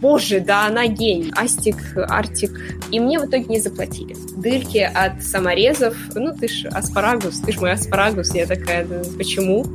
Боже, да она гений. Астик, Артик. И мне в итоге не заплатили. Дырки от саморезов. Ну, ты ж аспарагус, ты ж мой аспарагус. Я такая, почему?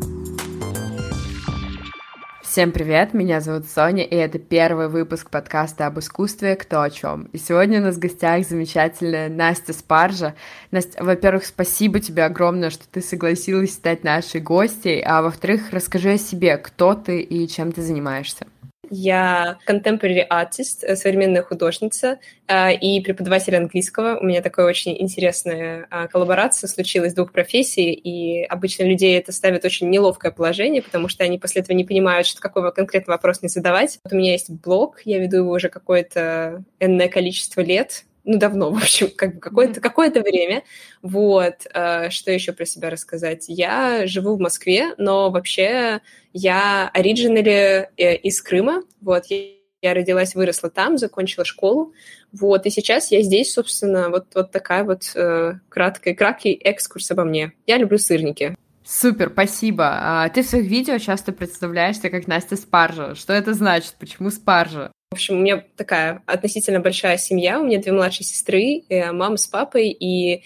Всем привет, меня зовут Соня, и это первый выпуск подкаста об искусстве «Кто о чем». И сегодня у нас в гостях замечательная Настя Спаржа. Настя, во-первых, спасибо тебе огромное, что ты согласилась стать нашей гостьей, а во-вторых, расскажи о себе, кто ты и чем ты занимаешься. Я contemporary artist, э, современная художница э, и преподаватель английского. У меня такая очень интересная э, коллаборация случилась двух профессий, и обычно людей это ставит очень неловкое положение, потому что они после этого не понимают, что какой конкретный вопрос не задавать. Вот у меня есть блог, я веду его уже какое-то энное количество лет, ну, давно, в общем, как бы какое-то какое время. Вот, э, что еще про себя рассказать? Я живу в Москве, но вообще я оригинали э, из Крыма, вот, я родилась, выросла там, закончила школу, вот, и сейчас я здесь, собственно, вот, вот такая вот э, краткая, краткий экскурс обо мне. Я люблю сырники. Супер, спасибо. А, ты в своих видео часто представляешься как Настя Спаржа. Что это значит? Почему Спаржа? В общем, у меня такая относительно большая семья, у меня две младшие сестры, э, мама с папой, и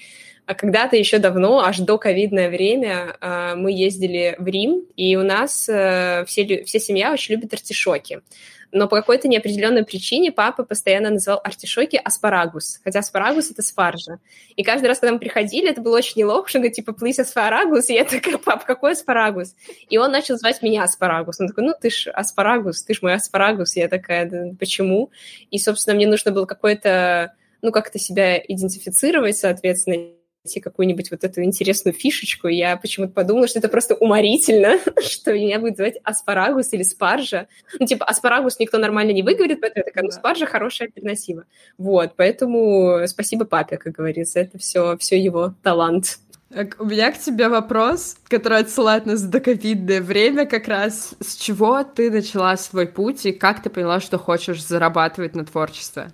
а когда-то еще давно, аж до ковидное время, а, мы ездили в Рим, и у нас э, все, вся семья очень любит артишоки но по какой-то неопределенной причине папа постоянно называл артишоки аспарагус, хотя аспарагус — это спаржа. И каждый раз, когда мы приходили, это было очень неловко, он говорит, типа, please аспарагус, и я такая, пап, какой аспарагус? И он начал звать меня аспарагус. Он такой, ну, ты ж аспарагус, ты ж мой аспарагус. И я такая, да, почему? И, собственно, мне нужно было какое-то ну, как-то себя идентифицировать, соответственно, найти какую-нибудь вот эту интересную фишечку. Я почему-то подумала, что это просто уморительно, что меня будет звать аспарагус или спаржа. Ну, типа, аспарагус никто нормально не выговорит, поэтому я такая, ну, спаржа хорошая альтернатива. Вот, поэтому спасибо папе, как говорится, это все, все его талант. Так, у меня к тебе вопрос, который отсылает нас в доковидное время как раз. С чего ты начала свой путь и как ты поняла, что хочешь зарабатывать на творчестве?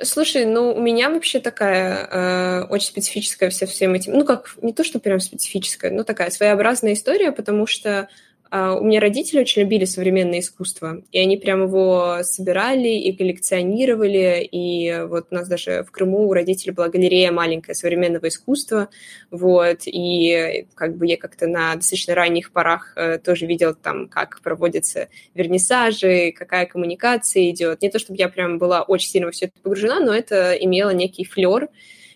Слушай, ну у меня вообще такая э, очень специфическая вся всем этим, ну как не то, что прям специфическая, но такая своеобразная история, потому что у меня родители очень любили современное искусство, и они прям его собирали и коллекционировали, и вот у нас даже в Крыму у родителей была галерея маленькая современного искусства, вот, и как бы я как-то на достаточно ранних порах э, тоже видела там, как проводятся вернисажи, какая коммуникация идет. Не то, чтобы я прям была очень сильно во все это погружена, но это имело некий флер,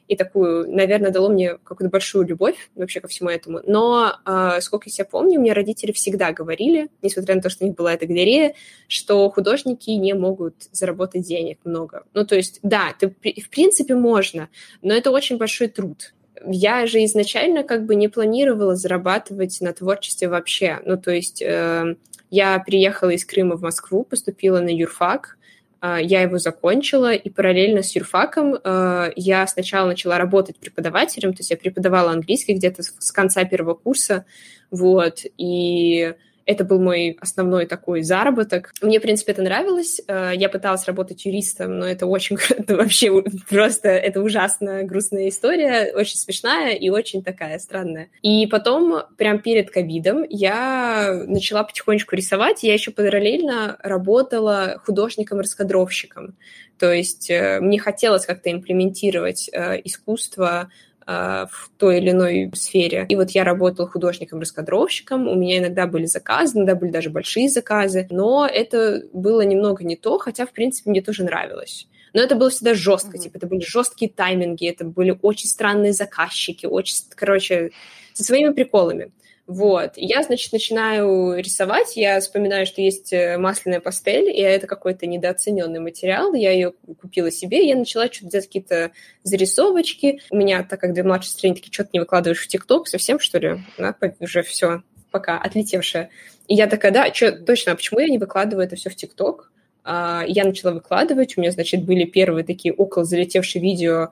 и такую, наверное, дало мне какую-то большую любовь вообще ко всему этому. Но, э, сколько я себя помню, мне родители всегда говорили, несмотря на то, что у них была эта галерея, что художники не могут заработать денег много. Ну, то есть, да, ты, в принципе можно, но это очень большой труд. Я же изначально как бы не планировала зарабатывать на творчестве вообще. Ну, то есть э, я приехала из Крыма в Москву, поступила на юрфак, я его закончила, и параллельно с юрфаком а, я сначала начала работать преподавателем, то есть я преподавала английский где-то с конца первого курса, вот, и это был мой основной такой заработок. Мне, в принципе, это нравилось. Э, я пыталась работать юристом, но это очень... Это вообще просто... Это ужасно грустная история, очень смешная и очень такая странная. И потом, прям перед ковидом, я начала потихонечку рисовать. Я еще параллельно работала художником-раскадровщиком. То есть э, мне хотелось как-то имплементировать э, искусство в той или иной сфере. И вот я работала художником-раскадровщиком, у меня иногда были заказы, иногда были даже большие заказы, но это было немного не то, хотя, в принципе, мне тоже нравилось. Но это было всегда жестко, mm-hmm. типа, это были жесткие тайминги, это были очень странные заказчики, очень, короче, со своими приколами. Вот. Я, значит, начинаю рисовать, я вспоминаю, что есть э, масляная пастель, и это какой-то недооцененный материал, я ее купила себе, я начала что-то делать какие-то зарисовочки. У меня, так как две младшие страницы, что-то не выкладываешь в ТикТок, совсем, что ли? Да, уже все, пока, отлетевшее. И я такая, да, что, точно, а почему я не выкладываю это все в ТикТок? А, я начала выкладывать, у меня, значит, были первые такие около залетевшие видео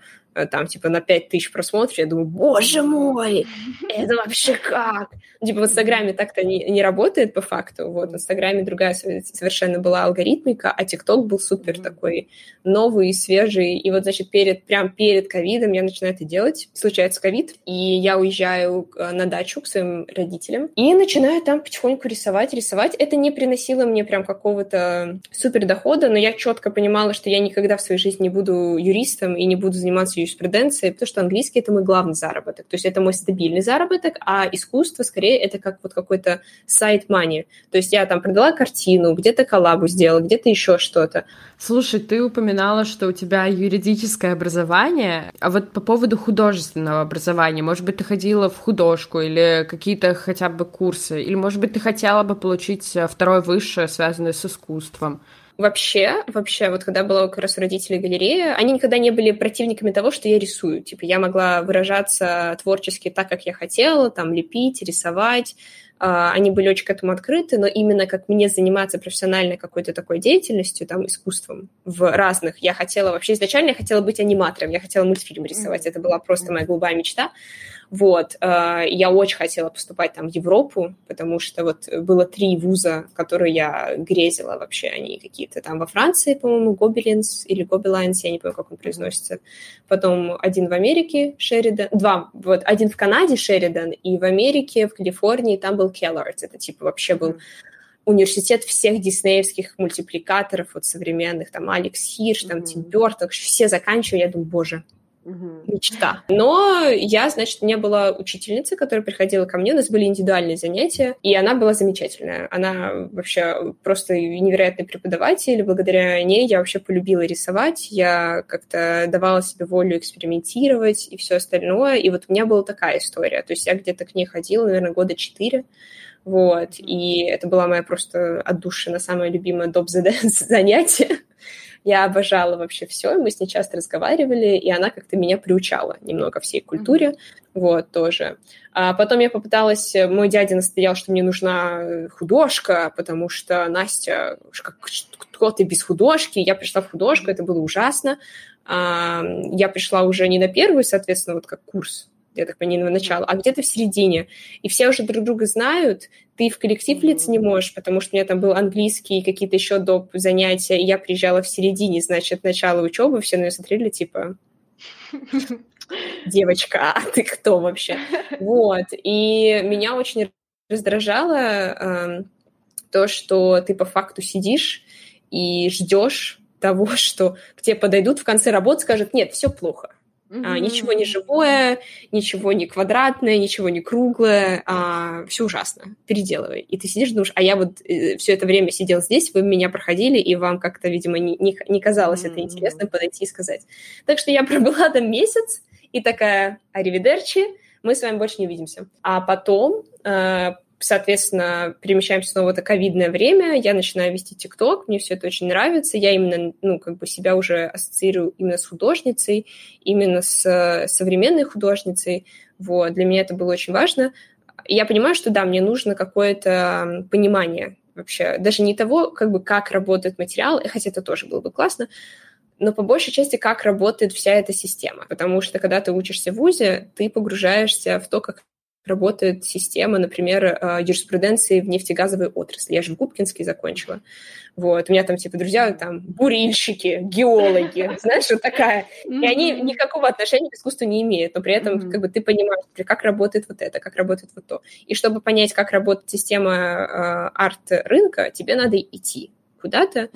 там, типа, на 5 тысяч просмотров, я думаю, боже мой, это вообще как? Ну, типа, в Инстаграме так-то не, не работает по факту, вот, в Инстаграме другая совершенно была алгоритмика, а ТикТок был супер mm-hmm. такой новый, свежий, и вот, значит, перед, прям перед ковидом я начинаю это делать, случается ковид, и я уезжаю э, на дачу к своим родителям, и начинаю там потихоньку рисовать, рисовать, это не приносило мне прям какого-то супер дохода, но я четко понимала, что я никогда в своей жизни не буду юристом и не буду заниматься юриспруденции, потому что английский — это мой главный заработок. То есть это мой стабильный заработок, а искусство, скорее, это как вот какой-то сайт money. То есть я там продала картину, где-то коллабу сделала, где-то еще что-то. Слушай, ты упоминала, что у тебя юридическое образование, а вот по поводу художественного образования, может быть, ты ходила в художку или какие-то хотя бы курсы, или, может быть, ты хотела бы получить второе высшее, связанное с искусством? Вообще, вообще, вот когда была как раз у родителей галерея, они никогда не были противниками того, что я рисую. Типа я могла выражаться творчески так, как я хотела, там лепить, рисовать. А, они были очень к этому открыты, но именно как мне заниматься профессиональной какой-то такой деятельностью, там, искусством в разных. Я хотела вообще изначально я хотела быть аниматором, я хотела мультфильм рисовать. Это была просто моя голубая мечта. Вот, э, я очень хотела поступать там в Европу, потому что вот было три вуза, которые я грезила вообще, они какие-то там во Франции, по-моему, Гобелинс или Гобелайнс, я не помню, как он произносится. Потом один в Америке, Шеридан, два, вот один в Канаде, Шеридан, и в Америке, в Калифорнии, там был Келлардс, это типа вообще был университет всех диснеевских мультипликаторов, вот современных, там Алекс Хирш, там mm-hmm. Тим Бёртон, все заканчиваю, я думаю, боже. Мечта. Но я, значит, меня была учительница, которая приходила ко мне, у нас были индивидуальные занятия, и она была замечательная. Она вообще просто невероятный преподаватель. Благодаря ней я вообще полюбила рисовать, я как-то давала себе волю экспериментировать и все остальное. И вот у меня была такая история. То есть я где-то к ней ходила, наверное, года четыре. Вот, и это была моя просто отдушина, самое любимое доп. занятие. Я обожала вообще все, мы с ней часто разговаривали, и она как-то меня приучала немного всей культуре, вот, тоже. А потом я попыталась, мой дядя настоял, что мне нужна художка, потому что Настя, как, кто ты без художки? Я пришла в художку, это было ужасно. А, я пришла уже не на первый, соответственно, вот как курс я так понимаю, на начало, а где-то в середине. И все уже друг друга знают, ты в коллектив влиться не можешь, потому что у меня там был английский и какие-то еще доп. занятия, и я приезжала в середине, значит, начало учебы, все на меня смотрели, типа, девочка, а ты кто вообще? Вот, и меня очень раздражало э, то, что ты по факту сидишь и ждешь того, что к тебе подойдут в конце работы, скажут, нет, все плохо Mm-hmm. А, ничего не живое, ничего не квадратное, ничего не круглое, а, все ужасно, переделывай. И ты сидишь думаешь, а я вот э, все это время сидел здесь, вы меня проходили, и вам как-то, видимо, не, не, не казалось mm-hmm. это интересно подойти и сказать. Так что я пробыла там месяц, и такая, аривидерчи, мы с вами больше не видимся. А потом э, соответственно, перемещаемся снова в это ковидное время, я начинаю вести ТикТок, мне все это очень нравится, я именно, ну, как бы себя уже ассоциирую именно с художницей, именно с э, современной художницей, вот, для меня это было очень важно. я понимаю, что да, мне нужно какое-то понимание вообще, даже не того, как бы, как работает материал, хотя это тоже было бы классно, но по большей части, как работает вся эта система. Потому что, когда ты учишься в ВУЗе, ты погружаешься в то, как работает система, например, э, юриспруденции в нефтегазовой отрасли. Я же в Губкинске закончила. Вот. У меня там, типа, друзья там бурильщики, геологи, знаешь, вот такая. И они никакого отношения к искусству не имеют, но при этом, как бы, ты понимаешь, как работает вот это, как работает вот то. И чтобы понять, как работает система э, арт-рынка, тебе надо идти куда-то,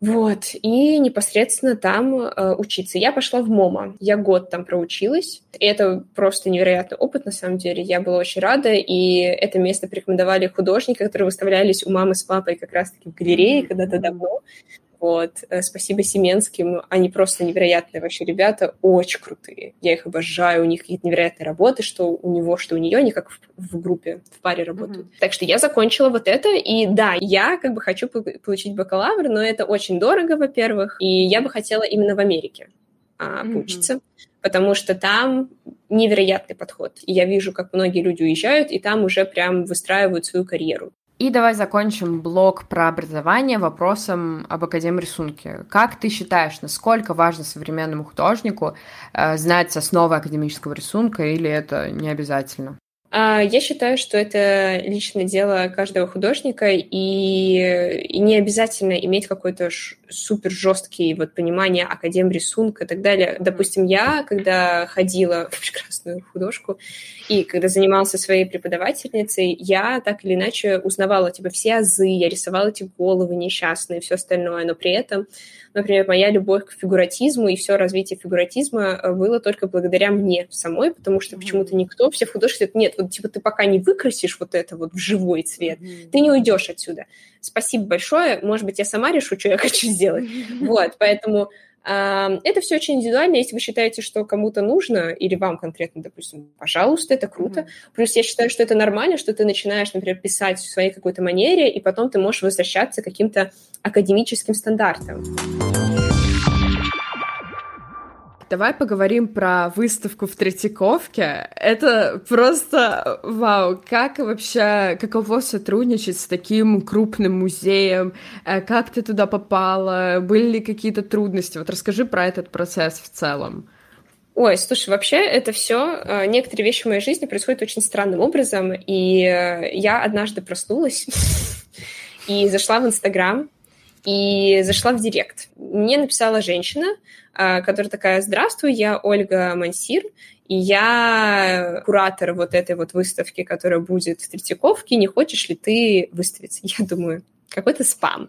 вот, и непосредственно там э, учиться. Я пошла в МОМА, я год там проучилась, и это просто невероятный опыт, на самом деле, я была очень рада, и это место порекомендовали художники, которые выставлялись у мамы с папой как раз-таки в галерее когда-то давно, вот. Э, спасибо Семенским. Они просто невероятные вообще ребята, очень крутые. Я их обожаю. У них какие-то невероятные работы, что у него, что у нее. Они как в, в группе, в паре работают. Mm-hmm. Так что я закончила вот это. И да, я как бы хочу получить бакалавр, но это очень дорого, во-первых. И я бы хотела именно в Америке а, поучиться. Mm-hmm потому что там невероятный подход. И я вижу, как многие люди уезжают, и там уже прям выстраивают свою карьеру. И давай закончим блок про образование вопросом об Академии рисунки. Как ты считаешь, насколько важно современному художнику э, знать основы академического рисунка или это не обязательно? А, я считаю, что это личное дело каждого художника, и, и не обязательно иметь какой-то супер жесткий вот понимание академ рисунка и так далее. Допустим, я, когда ходила в прекрасную художку и когда занимался своей преподавательницей, я так или иначе узнавала типа все азы, я рисовала эти головы несчастные все остальное, но при этом например, моя любовь к фигуратизму и все развитие фигуратизма э, было только благодаря мне самой, потому что почему-то никто, все говорят, нет, вот типа ты пока не выкрасишь вот это вот в живой цвет, mm-hmm. ты не уйдешь отсюда. Спасибо большое, может быть, я сама решу, что я хочу сделать. Mm-hmm. Вот, поэтому это все очень индивидуально. Если вы считаете, что кому-то нужно, или вам конкретно, допустим, пожалуйста, это круто. Mm-hmm. Плюс я считаю, что это нормально, что ты начинаешь, например, писать в своей какой-то манере, и потом ты можешь возвращаться к каким-то академическим стандартам. Давай поговорим про выставку в Третьяковке. Это просто вау, как вообще, каково сотрудничать с таким крупным музеем? Э, как ты туда попала? Были ли какие-то трудности? Вот расскажи про этот процесс в целом. Ой, слушай, вообще это все, э, некоторые вещи в моей жизни происходят очень странным образом, и э, я однажды проснулась и зашла в Инстаграм, и зашла в директ. Мне написала женщина, которая такая, здравствуй, я Ольга Мансир, и я куратор вот этой вот выставки, которая будет в Третьяковке, не хочешь ли ты выставиться? Я думаю, какой-то спам.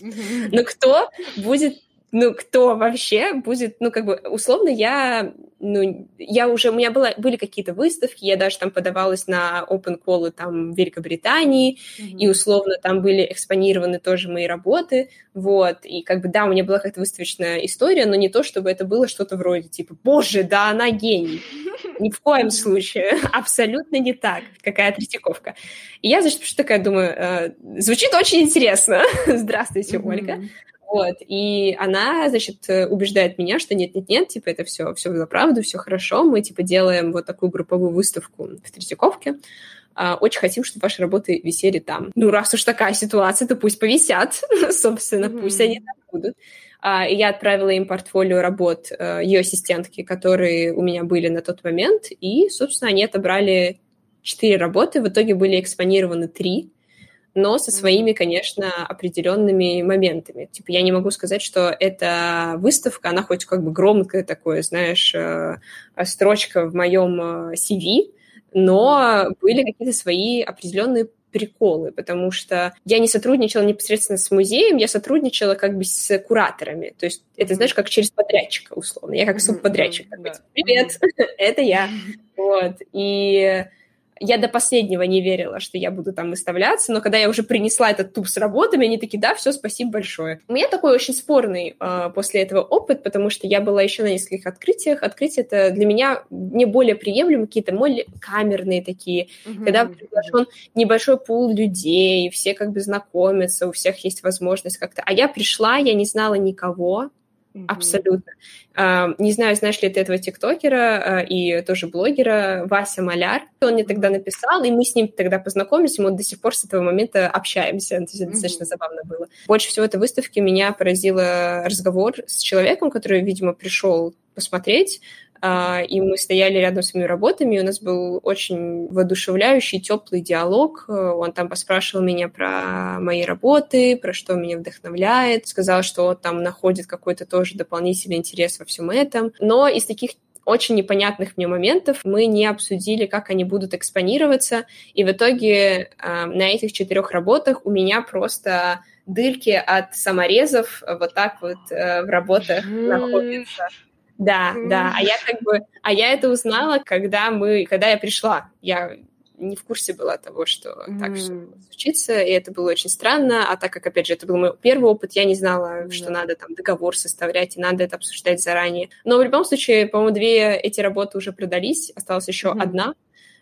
Но кто будет ну, кто вообще будет, ну, как бы, условно, я, ну, я уже, у меня было, были какие-то выставки, я даже там подавалась на open call там в Великобритании, mm-hmm. и условно там были экспонированы тоже мои работы, вот, и как бы, да, у меня была какая-то выставочная история, но не то, чтобы это было что-то вроде, типа, боже, да, она гений. Ни в коем случае. Абсолютно не так. Какая Третьяковка. И я, значит, такая думаю, э, звучит очень интересно. Здравствуйте, Ольга. Вот, и она, значит, убеждает меня, что нет-нет-нет, типа, это все, все за правду, все хорошо, мы, типа, делаем вот такую групповую выставку в Третьяковке, а, очень хотим, чтобы ваши работы висели там. Ну, раз уж такая ситуация, то пусть повисят, собственно, mm-hmm. пусть они там будут. А, и я отправила им портфолио работ э, ее ассистентки, которые у меня были на тот момент, и, собственно, они отобрали четыре работы, в итоге были экспонированы три, но со своими, конечно, определенными моментами. Типа я не могу сказать, что эта выставка, она хоть как бы громкая такое, знаешь, э, строчка в моем э, CV, но были какие-то свои определенные приколы, потому что я не сотрудничала непосредственно с музеем, я сотрудничала как бы с кураторами. То есть это, знаешь, как через подрядчика, условно. Я как субподрядчик. Mm-hmm. Привет, это я. Вот. И я до последнего не верила, что я буду там выставляться, но когда я уже принесла этот туп с работами, они такие, да, все, спасибо большое. У меня такой очень спорный э, после этого опыт, потому что я была еще на нескольких открытиях. Открытие это для меня не более приемлемо, какие-то более камерные такие, mm-hmm. когда приглашен небольшой пул людей, все как бы знакомятся, у всех есть возможность как-то. А я пришла, я не знала никого, Mm-hmm. Абсолютно. Uh, не знаю, знаешь ли ты этого тиктокера uh, и тоже блогера Вася Маляр. Он мне тогда написал, и мы с ним тогда познакомились, и мы до сих пор с этого момента общаемся. То есть это mm-hmm. достаточно забавно было. Больше всего этой выставки меня поразило разговор с человеком, который, видимо, пришел посмотреть, а, и мы стояли рядом с моими работами, и у нас был очень воодушевляющий, теплый диалог. Он там поспрашивал меня про мои работы, про что меня вдохновляет, сказал, что он там находит какой-то тоже дополнительный интерес во всем этом. Но из таких очень непонятных мне моментов мы не обсудили, как они будут экспонироваться, и в итоге э, на этих четырех работах у меня просто дырки от саморезов вот так вот э, в работах находятся. Да, mm. да. А я как бы, а я это узнала, когда мы, когда я пришла. Я не в курсе была того, что mm. так все случится, и это было очень странно. А так как, опять же, это был мой первый опыт, я не знала, mm. что надо там договор составлять, и надо это обсуждать заранее. Но в любом случае, по-моему, две эти работы уже продались, осталась еще mm. одна.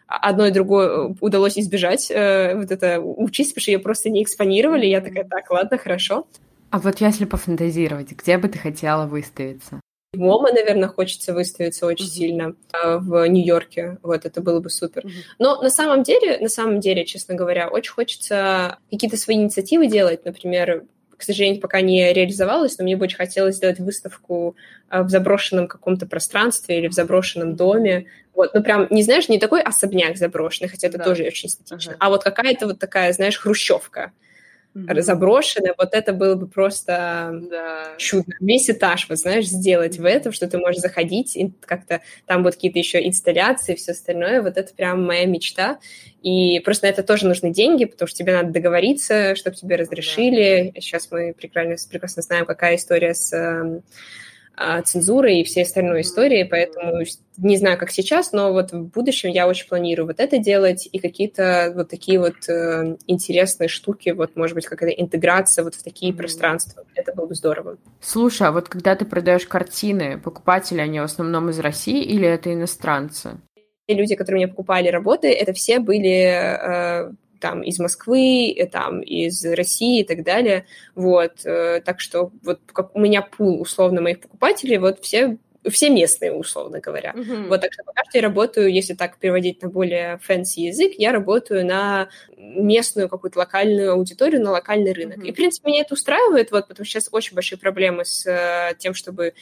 Одно и другое удалось избежать, э, вот это учись, потому что ее просто не экспонировали. Я такая, так, ладно, хорошо. А вот если пофантазировать, где бы ты хотела выставиться? МОМА, наверное, хочется выставиться очень mm-hmm. сильно э, в Нью-Йорке. Вот, это было бы супер. Mm-hmm. Но на самом деле, на самом деле, честно говоря, очень хочется какие-то свои инициативы делать. Например, к сожалению, пока не реализовалось, но мне бы очень хотелось сделать выставку э, в заброшенном каком-то пространстве или в заброшенном доме. Вот, ну прям, не знаешь, не такой особняк заброшенный, хотя это да. тоже очень эстетично, ага. а вот какая-то вот такая, знаешь, хрущевка mm-hmm. заброшенное, вот это было бы просто да. чудо. Весь этаж, вот знаешь, сделать в этом, что ты можешь заходить, и как-то там вот какие-то еще инсталляции, все остальное, вот это прям моя мечта. И просто на это тоже нужны деньги, потому что тебе надо договориться, чтобы тебе разрешили. Да. Сейчас мы прекрасно, прекрасно знаем, какая история с а, цензурой и всей остальной истории, поэтому не знаю, как сейчас, но вот в будущем я очень планирую вот это делать и какие-то вот такие вот э, интересные штуки, вот, может быть, какая-то интеграция вот в такие mm-hmm. пространства. Это было бы здорово. Слушай, а вот когда ты продаешь картины, покупатели, они в основном из России или это иностранцы? Люди, которые мне покупали работы, это все были э, там из Москвы, э, там из России и так далее. Вот, э, так что вот как у меня пул условно моих покупателей, вот все все местные, условно говоря. Uh-huh. Вот так что пока что я работаю, если так переводить на более fancy язык, я работаю на местную какую-то локальную аудиторию, на локальный рынок. Uh-huh. И, в принципе, меня это устраивает, вот, потому что сейчас очень большие проблемы с э, тем, чтобы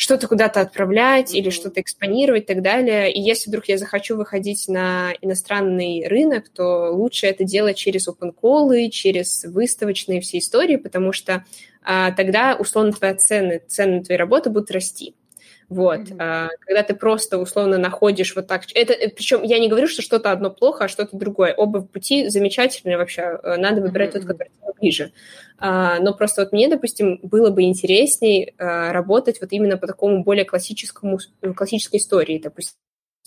что-то куда-то отправлять mm-hmm. или что-то экспонировать и так далее. И если вдруг я захочу выходить на иностранный рынок, то лучше это делать через open call, через выставочные все истории, потому что а, тогда, условно, твои цены, цены твоей работы будут расти. Вот, mm-hmm. а, когда ты просто условно находишь вот так, это, причем я не говорю, что что-то одно плохо, а что-то другое. Оба в пути замечательные вообще. Э, надо выбирать mm-hmm. тот, который ближе. А, но просто вот мне, допустим, было бы интересней а, работать вот именно по такому более классическому классической истории, допустим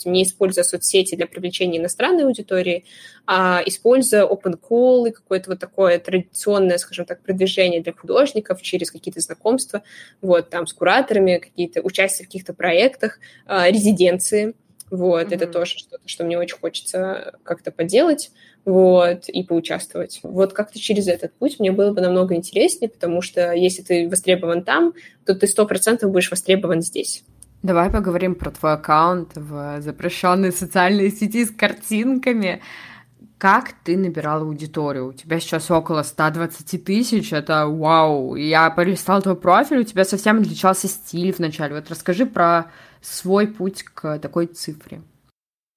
не используя соцсети для привлечения иностранной аудитории, а используя open call и какое-то вот такое традиционное, скажем так, продвижение для художников через какие-то знакомства, вот, там, с кураторами, какие-то участия в каких-то проектах, а, резиденции, вот, mm-hmm. это тоже что-то, что мне очень хочется как-то поделать, вот, и поучаствовать. Вот как-то через этот путь мне было бы намного интереснее, потому что если ты востребован там, то ты сто процентов будешь востребован здесь. Давай поговорим про твой аккаунт в запрещенной социальной сети с картинками. Как ты набирал аудиторию? У тебя сейчас около 120 тысяч, это вау. Я полистал твой профиль, у тебя совсем отличался стиль вначале. Вот расскажи про свой путь к такой цифре.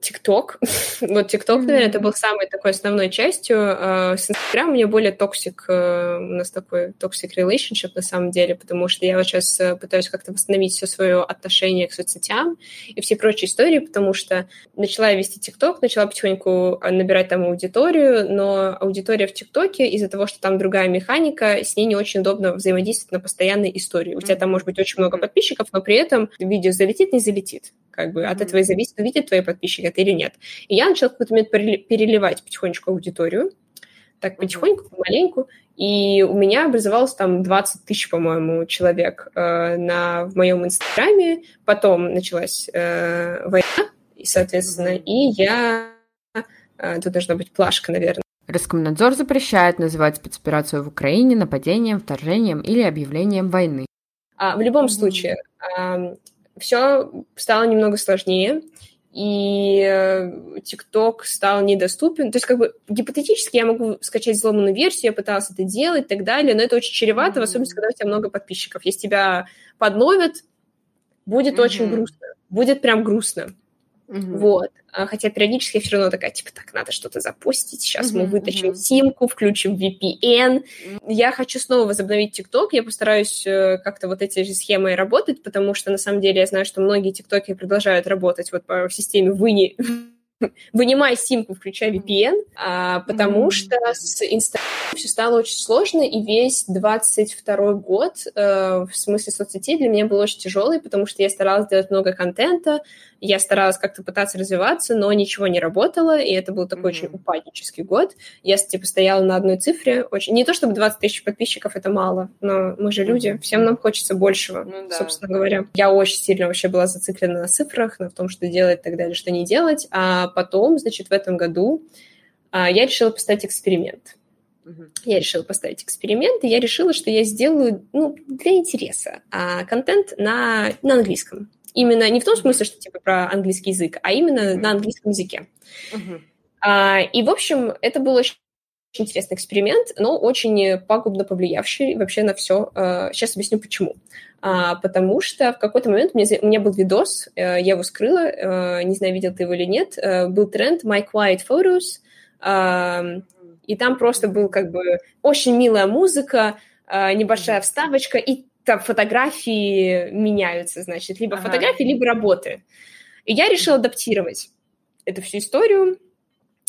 ТикТок. вот ТикТок, наверное, это был самой такой основной частью. А, с Инстаграм у меня более toxic, э, у нас такой toxic relationship на самом деле, потому что я вот сейчас э, пытаюсь как-то восстановить все свое отношение к соцсетям и все прочие истории, потому что начала я вести ТикТок, начала потихоньку э, набирать там аудиторию, но аудитория в ТикТоке из-за того, что там другая механика, с ней не очень удобно взаимодействовать на постоянной истории. У тебя там может быть очень много подписчиков, но при этом видео залетит, не залетит. Как бы от этого и зависит, увидят твои подписчики это или нет. И я начала в какой-то момент переливать потихонечку аудиторию, так потихоньку, помаленьку, и у меня образовалось там 20 тысяч, по-моему, человек э, на, в моем инстаграме. Потом началась э, война, и, соответственно, и я... Э, тут должна быть плашка, наверное. Роскомнадзор запрещает называть спецоперацию в Украине нападением, вторжением или объявлением войны. А, в любом случае, все стало немного сложнее и э, ТикТок стал недоступен. То есть, как бы, гипотетически я могу скачать взломанную версию, я пыталась это делать и так далее, но это очень чревато, mm-hmm. в особенности, когда у тебя много подписчиков. Если тебя подловят, будет mm-hmm. очень грустно. Будет прям грустно. Mm-hmm. Вот. А, хотя периодически я все равно такая, типа, так, надо что-то запустить, сейчас mm-hmm. мы вытащим mm-hmm. симку, включим VPN. Я хочу снова возобновить TikTok, я постараюсь э, как-то вот эти же схемы работать, потому что, на самом деле, я знаю, что многие ТикТоки продолжают работать вот по системе «вы не...» вынимай симку, включай VPN, а, потому mm-hmm. что с Инстаграмом все стало очень сложно, и весь 22 год э, в смысле соцсетей для меня был очень тяжелый, потому что я старалась делать много контента, я старалась как-то пытаться развиваться, но ничего не работало, и это был такой mm-hmm. очень упаднический год. Я, типа, стояла на одной цифре. Очень... Не то чтобы 20 тысяч подписчиков — это мало, но мы же люди, всем нам хочется большего, ну, да. собственно говоря. Я очень сильно вообще была зациклена на цифрах, на том, что делать и так далее, что не делать. А потом, значит, в этом году а, я решила поставить эксперимент. Я решила поставить эксперимент, и я решила, что я сделаю, ну, для интереса, а, контент на, на английском. Именно не в том смысле, что типа про английский язык, а именно на английском языке. Uh-huh. А, и, в общем, это был очень интересный эксперимент, но очень пагубно повлиявший вообще на все. А, сейчас объясню, почему. А, потому что в какой-то момент у меня, у меня был видос, э, я его скрыла, э, не знаю, видел ты его или нет, э, был тренд My Quiet Photos, и там просто был как бы очень милая музыка, небольшая вставочка, и там фотографии меняются, значит, либо ага. фотографии, либо работы. И я решила адаптировать эту всю историю,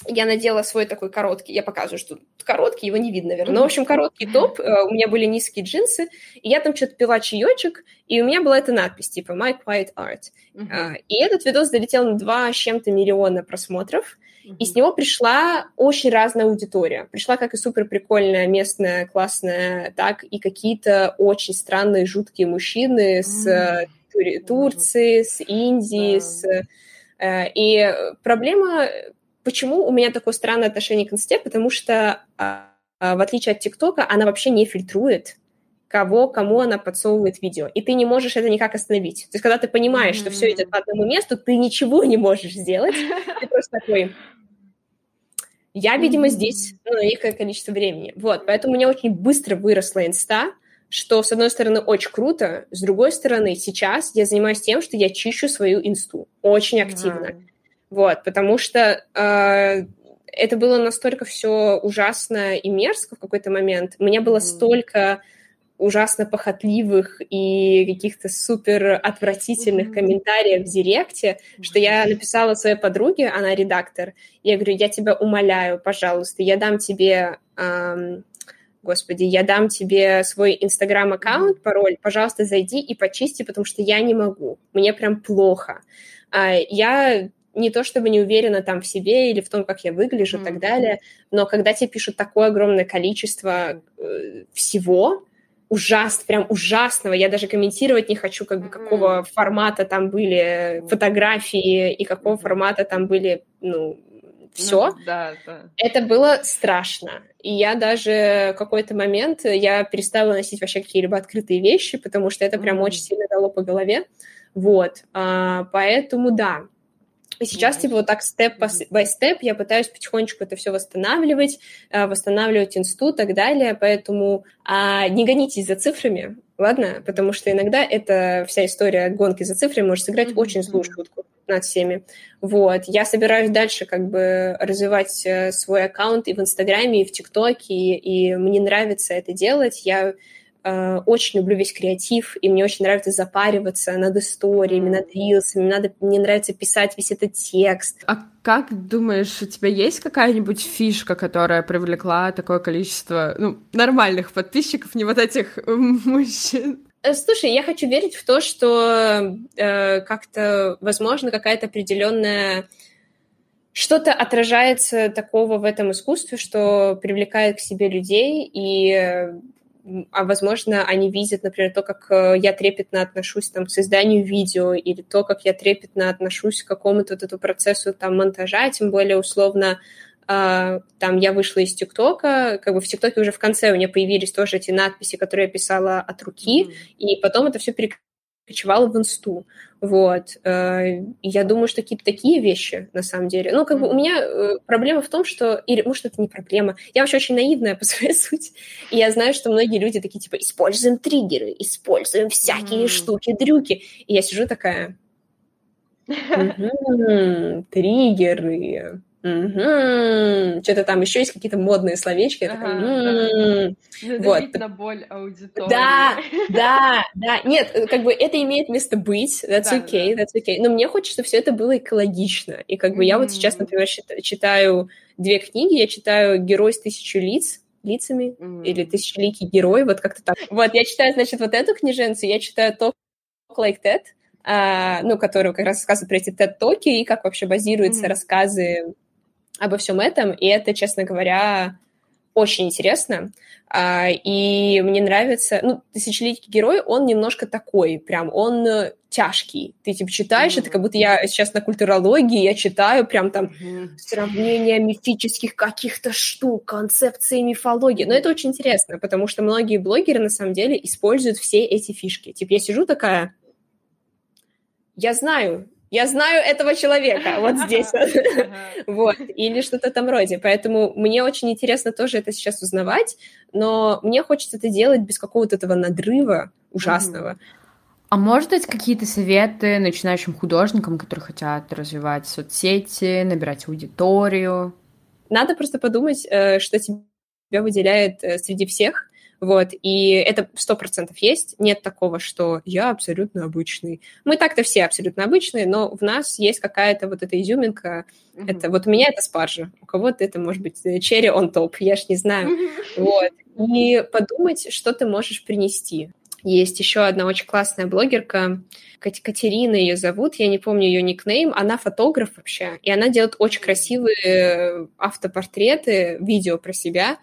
я надела свой такой короткий, я показываю, что короткий, его не видно, наверное. Но, в общем, короткий топ, э, у меня были низкие джинсы, и я там что-то пила чаечек, и у меня была эта надпись, типа «My Quiet Art». Uh-huh. И этот видос долетел на два с чем-то миллиона просмотров. И с него пришла очень разная аудитория. Пришла как и супер прикольная, местная, классная, так и какие-то очень странные, жуткие мужчины с uh-huh. Турции, с Индии, с... Э, и проблема Почему у меня такое странное отношение к инсте? Потому что, а, а, в отличие от ТикТока, она вообще не фильтрует, кого, кому она подсовывает видео. И ты не можешь это никак остановить. То есть, когда ты понимаешь, mm-hmm. что все идет по одному месту, ты ничего не можешь сделать. Ты просто такой... Я, видимо, здесь ну, некое количество времени. Вот, поэтому у меня очень быстро выросла инста, что, с одной стороны, очень круто, с другой стороны, сейчас я занимаюсь тем, что я чищу свою инсту очень активно. Mm-hmm. Вот, потому что э, это было настолько все ужасно и мерзко в какой-то момент. У меня было mm-hmm. столько ужасно похотливых и каких-то супер отвратительных комментариев в Директе, что я написала своей подруге, она редактор, я говорю, я тебя умоляю, пожалуйста, я дам тебе, эм, господи, я дам тебе свой инстаграм-аккаунт, пароль, пожалуйста, зайди и почисти, потому что я не могу, мне прям плохо. Э, я не то чтобы не уверена там в себе или в том, как я выгляжу mm-hmm. и так далее, но когда тебе пишут такое огромное количество э, всего, ужасно, прям ужасного, я даже комментировать не хочу, как бы, какого формата там были фотографии и какого формата там были, ну, все. Ну, да, да. Это было страшно. И я даже в какой-то момент, я перестала носить вообще какие-либо открытые вещи, потому что это прям mm-hmm. очень сильно дало по голове. Вот. А, поэтому, да, и сейчас, типа, вот так степ by степ я пытаюсь потихонечку это все восстанавливать, э, восстанавливать инсту и так далее, поэтому а, не гонитесь за цифрами, ладно? Потому что иногда эта вся история гонки за цифрами может сыграть mm-hmm. очень злую шутку над всеми. Вот. Я собираюсь дальше как бы развивать э, свой аккаунт и в Инстаграме, и в ТикТоке, и, и мне нравится это делать. Я очень люблю весь креатив, и мне очень нравится запариваться над историями, над рилсами, надо, мне нравится писать весь этот текст. А как думаешь, у тебя есть какая-нибудь фишка, которая привлекла такое количество ну, нормальных подписчиков, не вот этих мужчин? Э, слушай, я хочу верить в то, что э, как-то, возможно, какая-то определенная что-то отражается такого в этом искусстве, что привлекает к себе людей, и а возможно, они видят, например, то, как э, я трепетно отношусь там, к созданию видео, или то, как я трепетно отношусь к какому-то вот этому процессу там, монтажа, тем более условно Uh, там я вышла из ТикТока, как бы в ТикТоке уже в конце у меня появились тоже эти надписи, которые я писала от руки, mm-hmm. и потом это все перекочевало в инсту. Вот. Э, я думаю, что какие-то такие вещи, на самом деле. Ну, как бы у меня э, проблема в том, что... Или, может, это не проблема. Я вообще очень наивная по своей сути. И я знаю, что многие люди такие, типа, используем триггеры, используем всякие mm. штуки, дрюки. И я сижу такая... Триггеры. Угу. Что-то там еще есть какие-то модные словечки. Ага, такая, да. Вот. на боль аудитории. Да, да, да. Нет, как бы это имеет место быть. That's да, okay, да. that's okay. Но мне хочется, чтобы все это было экологично. И как бы mm-hmm. я вот сейчас, например, читаю две книги. Я читаю «Герой с тысячу лиц», лицами, mm-hmm. или «Тысячеликий герой», вот как-то так. Вот, я читаю, значит, вот эту книженцу, я читаю «Talk Like That», а, ну, который как раз рассказывает про эти TED-токи и как вообще базируются mm-hmm. рассказы обо всем этом, и это, честно говоря, очень интересно. А, и мне нравится, ну, «Тысячелетний герой», он немножко такой, прям, он э, тяжкий. Ты, типа, читаешь mm-hmm. это, как будто я сейчас на культурологии, я читаю прям там mm-hmm. сравнение мифических каких-то штук, концепции мифологии. Но это очень интересно, потому что многие блогеры, на самом деле, используют все эти фишки. Типа, я сижу такая, я знаю, я знаю этого человека вот здесь. Вот, или что-то там роде. Поэтому мне очень интересно тоже это сейчас узнавать, но мне хочется это делать без какого-то этого надрыва ужасного. А может быть какие-то советы начинающим художникам, которые хотят развивать соцсети, набирать аудиторию? Надо просто подумать, э, что тебя выделяет э, среди всех, вот, и это сто процентов есть. Нет такого, что я абсолютно обычный. Мы так-то все абсолютно обычные, но в нас есть какая-то вот эта изюминка. Mm-hmm. Это вот у меня это спаржа, у кого-то это может быть черри он топ, я ж не знаю. Mm-hmm. Вот. И подумать, что ты можешь принести. Есть еще одна очень классная блогерка, Катерина ее зовут, я не помню ее никнейм, она фотограф вообще, и она делает очень красивые автопортреты, видео про себя,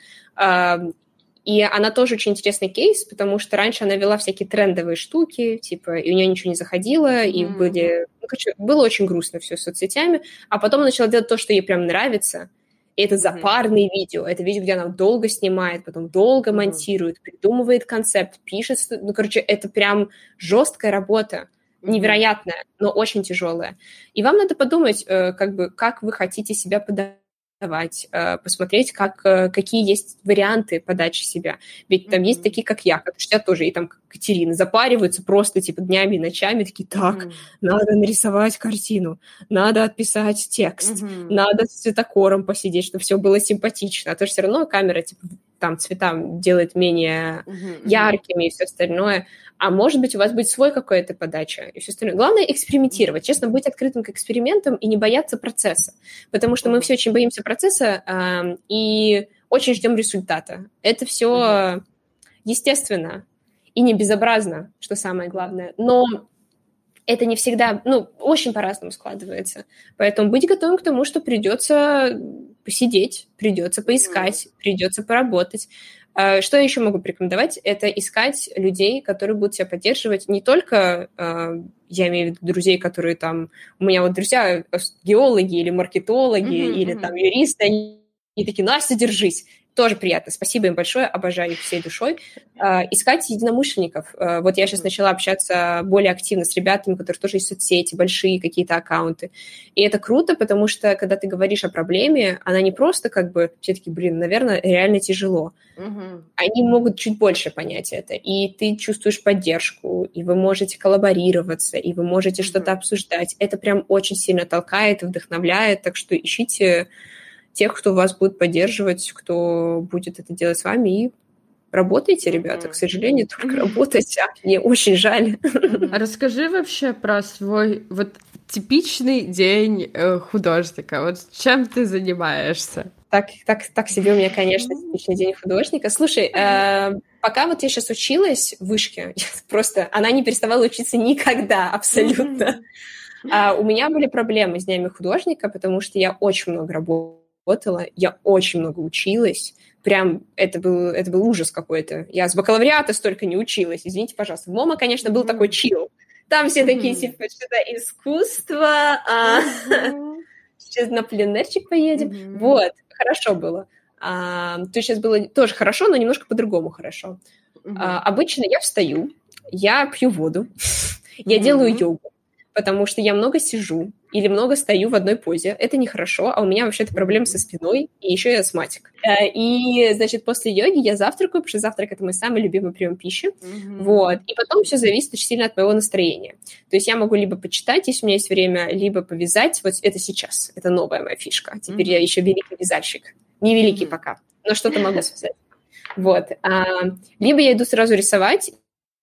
и она тоже очень интересный кейс, потому что раньше она вела всякие трендовые штуки, типа, и у нее ничего не заходило, и mm-hmm. были... Ну, короче, было очень грустно все с соцсетями, а потом она начала делать то, что ей прям нравится, и это запарные mm-hmm. видео, это видео, где она долго снимает, потом долго mm-hmm. монтирует, придумывает концепт, пишет, ну, короче, это прям жесткая работа, невероятная, но очень тяжелая. И вам надо подумать, э, как бы, как вы хотите себя подать давать, э, посмотреть, как, э, какие есть варианты подачи себя. Ведь там mm-hmm. есть такие, как я, как я тоже, и там Катерина, запариваются просто типа днями и ночами, такие, так, mm-hmm. надо нарисовать картину, надо отписать текст, mm-hmm. надо с цветокором посидеть, чтобы все было симпатично, а то же все равно камера типа там цвета делает менее mm-hmm. яркими и все остальное а может быть, у вас будет свой какая-то подача и все остальное. Главное экспериментировать, честно, быть открытым к экспериментам и не бояться процесса, потому что мы все очень боимся процесса э, и очень ждем результата. Это все естественно и не безобразно, что самое главное, но это не всегда, ну, очень по-разному складывается. Поэтому быть готовым к тому, что придется посидеть, придется поискать, придется поработать. А, что я еще могу порекомендовать? Это искать людей, которые будут тебя поддерживать не только, а, я имею в виду друзей, которые там, у меня вот друзья э, геологи или маркетологи, mm-hmm, или там юристы, они такие, Настя, держись тоже приятно. Спасибо им большое, обожаю их всей душой. Uh, искать единомышленников. Uh, вот я сейчас начала общаться более активно с ребятами, которые тоже есть соцсети, большие какие-то аккаунты. И это круто, потому что, когда ты говоришь о проблеме, она не просто как бы, все таки блин, наверное, реально тяжело. Они могут чуть больше понять это. И ты чувствуешь поддержку, и вы можете коллаборироваться, и вы можете что-то обсуждать. Это прям очень сильно толкает вдохновляет, так что ищите тех, кто вас будет поддерживать, кто будет это делать с вами, и работайте, ребята. К сожалению, только работать. А мне очень жаль. А расскажи вообще про свой вот типичный день э, художника. Вот чем ты занимаешься? Так, так, так себе у меня, конечно, типичный день художника. Слушай, э, пока вот я сейчас училась в вышке, просто она не переставала учиться никогда, абсолютно. А у меня были проблемы с днями художника, потому что я очень много работала работала, я очень много училась, прям это был, это был ужас какой-то. Я с бакалавриата столько не училась, извините, пожалуйста. В МОМА, конечно, был такой чил. Там все такие, типа, что-то искусство, а сейчас на пленерчик поедем. Вот, хорошо было. А, то сейчас было тоже хорошо, но немножко по-другому хорошо. А, обычно я встаю, я пью воду, я делаю йогу, потому что я много сижу или много стою в одной позе. Это нехорошо, а у меня вообще-то проблемы со спиной, и еще я астматик. Э, и, значит, после йоги я завтракаю, потому что завтрак — это мой самый любимый прием пищи. Mm-hmm. Вот. И потом все зависит очень сильно от моего настроения. То есть я могу либо почитать, если у меня есть время, либо повязать. Вот это сейчас. Это новая моя фишка. Теперь mm-hmm. я еще великий вязальщик. Не великий mm-hmm. пока, но что-то могу связать. Вот. А, либо я иду сразу рисовать,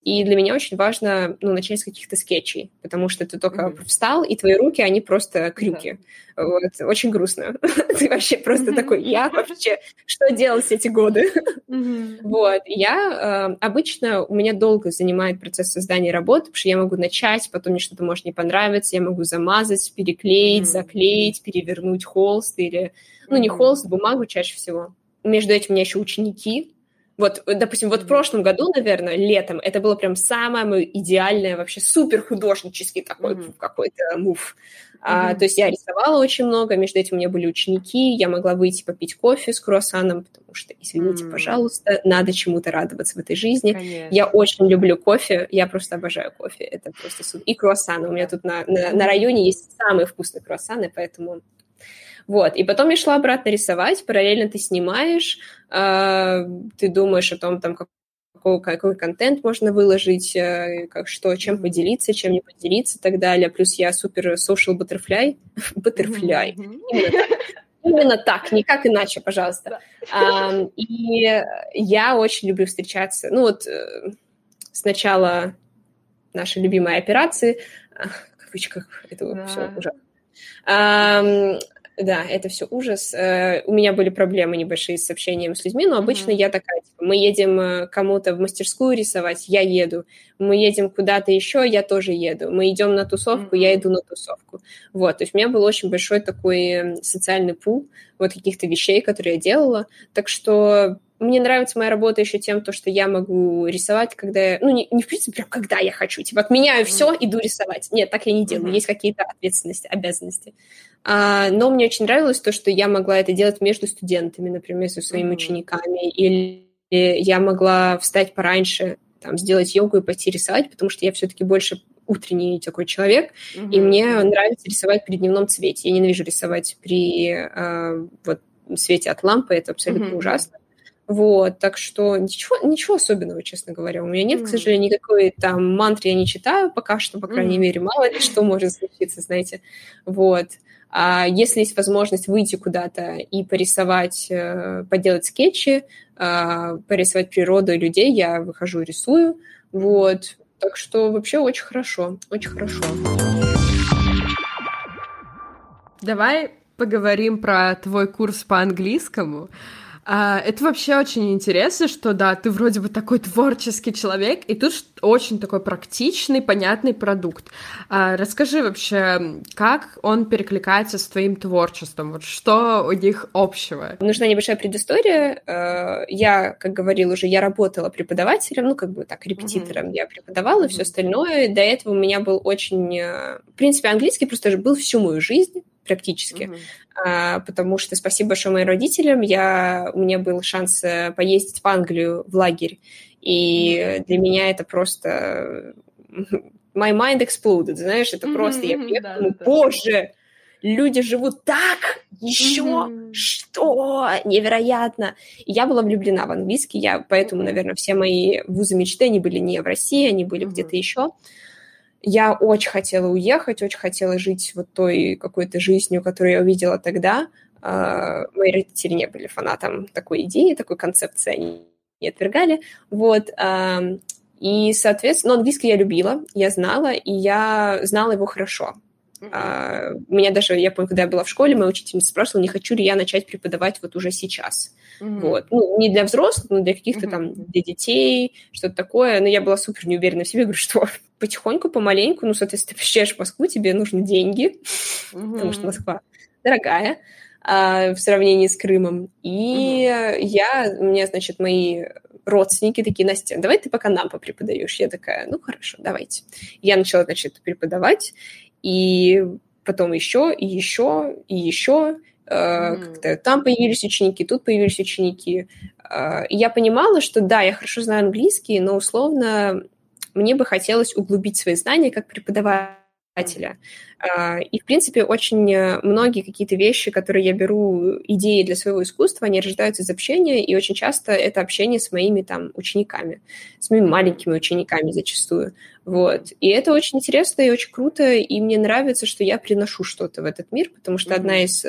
и для меня очень важно ну, начать с каких-то скетчей, потому что ты только mm-hmm. встал, и твои руки, они просто крюки. Mm-hmm. Вот. Очень грустно. ты вообще просто mm-hmm. такой, я вообще, что делал все эти годы? mm-hmm. Вот. Я э, обычно, у меня долго занимает процесс создания работы, потому что я могу начать, потом мне что-то может не понравиться, я могу замазать, переклеить, mm-hmm. заклеить, перевернуть холст или, ну, не холст, бумагу чаще всего. между этим у меня еще ученики, вот, допустим, вот в прошлом году, наверное, летом, это было прям самое мое идеальное, вообще супер художнический такой mm-hmm. какой-то мув. Mm-hmm. А, то есть я рисовала очень много, между этим у меня были ученики, я могла выйти попить кофе с круассаном, потому что, извините, mm-hmm. пожалуйста, надо чему-то радоваться в этой жизни. Конечно. Я очень люблю кофе, я просто обожаю кофе, это просто супер. И круассаны, у меня тут на, на, на районе есть самые вкусные круассаны, поэтому вот, и потом я шла обратно рисовать, параллельно ты снимаешь, э, ты думаешь о том, там, как какой, какой контент можно выложить, э, как что, чем поделиться, чем не поделиться и так далее. Плюс я супер social butterfly. butterfly. Именно так, никак иначе, пожалуйста. И я очень люблю встречаться. Ну вот э, сначала нашей любимой операции, в кавычках, это все ужасно. Да, это все ужас. Э, у меня были проблемы небольшие с общением с людьми, но обычно mm-hmm. я такая, типа, мы едем э, кому-то в мастерскую рисовать, я еду. Мы едем куда-то еще, я тоже еду. Мы идем на тусовку, mm-hmm. я иду на тусовку. Вот, то есть у меня был очень большой такой эм, социальный пул вот каких-то вещей, которые я делала. Так что мне нравится моя работа еще тем, то, что я могу рисовать, когда я, ну, не, не в принципе, прям когда я хочу, типа, отменяю все, иду рисовать. Нет, так я не делаю, есть какие-то ответственности, обязанности. А, но мне очень нравилось то, что я могла это делать между студентами, например, со своими учениками, или я могла встать пораньше, там, сделать йогу и пойти рисовать, потому что я все-таки больше утренний такой человек, mm-hmm. и мне нравится рисовать при дневном цвете. Я ненавижу рисовать при э, вот, свете от лампы, это абсолютно mm-hmm. ужасно. Вот, так что ничего, ничего особенного, честно говоря. У меня нет, mm-hmm. к сожалению, никакой там мантры я не читаю пока что, по крайней mm-hmm. мере, мало ли что может случиться, знаете. Вот. А если есть возможность выйти куда-то и порисовать, э, поделать скетчи, а, порисовать природу и людей, я выхожу и рисую. Вот. Так что вообще очень хорошо, очень хорошо. Давай поговорим про твой курс по английскому. А, это вообще очень интересно, что да, ты вроде бы такой творческий человек, и тут очень такой практичный, понятный продукт. А, расскажи вообще, как он перекликается с твоим творчеством? Вот что у них общего? Нужна небольшая предыстория. А, я, как говорила уже, я работала преподавателем, ну, как бы так, репетитором mm-hmm. я преподавала, mm-hmm. все остальное. До этого у меня был очень... Э, в принципе, английский просто был всю мою жизнь практически. Mm-hmm. А, потому что спасибо большое моим родителям, я, у меня был шанс э, поездить в Англию в лагерь, и mm-hmm. для меня это просто... My mind exploded, знаешь, это mm-hmm. просто... Я приехала, да, да, боже, люди живут так, еще, mm-hmm. что, невероятно. И я была влюблена в английский, я, поэтому, mm-hmm. наверное, все мои вузы мечты, они были не в России, они были mm-hmm. где-то еще. Я очень хотела уехать, очень хотела жить вот той какой-то жизнью, которую я увидела тогда. Uh, мои родители не были фанатом такой идеи, такой концепции, они не отвергали. Вот. И, соответственно, английский я любила, я знала, и я знала его хорошо. Uh, меня даже, я помню, когда я была в школе, моя учительница спрашивала, не хочу ли я начать преподавать вот уже сейчас. Mm-hmm. Вот. Ну, не для взрослых, но для каких-то mm-hmm. там, для детей, что-то такое. Но я была супер неуверена в себе, говорю, что потихоньку, помаленьку, ну, соответственно, ты приезжаешь в Москву, тебе нужны деньги, mm-hmm. потому что Москва дорогая а, в сравнении с Крымом. И mm-hmm. я, у меня, значит, мои родственники такие, Настя, давай ты пока нам попреподаешь. Я такая, ну, хорошо, давайте. Я начала, значит, преподавать, и потом еще, и еще, и еще. Mm. Как-то там появились ученики, тут появились ученики. А, и я понимала, что да, я хорошо знаю английский, но условно мне бы хотелось углубить свои знания как преподавателя. А, и, в принципе, очень э, многие какие-то вещи, которые я беру, идеи для своего искусства, они рождаются из общения, и очень часто это общение с моими там учениками, с моими маленькими учениками зачастую. Вот. И это очень интересно и очень круто, и мне нравится, что я приношу что-то в этот мир, потому что mm-hmm. одна из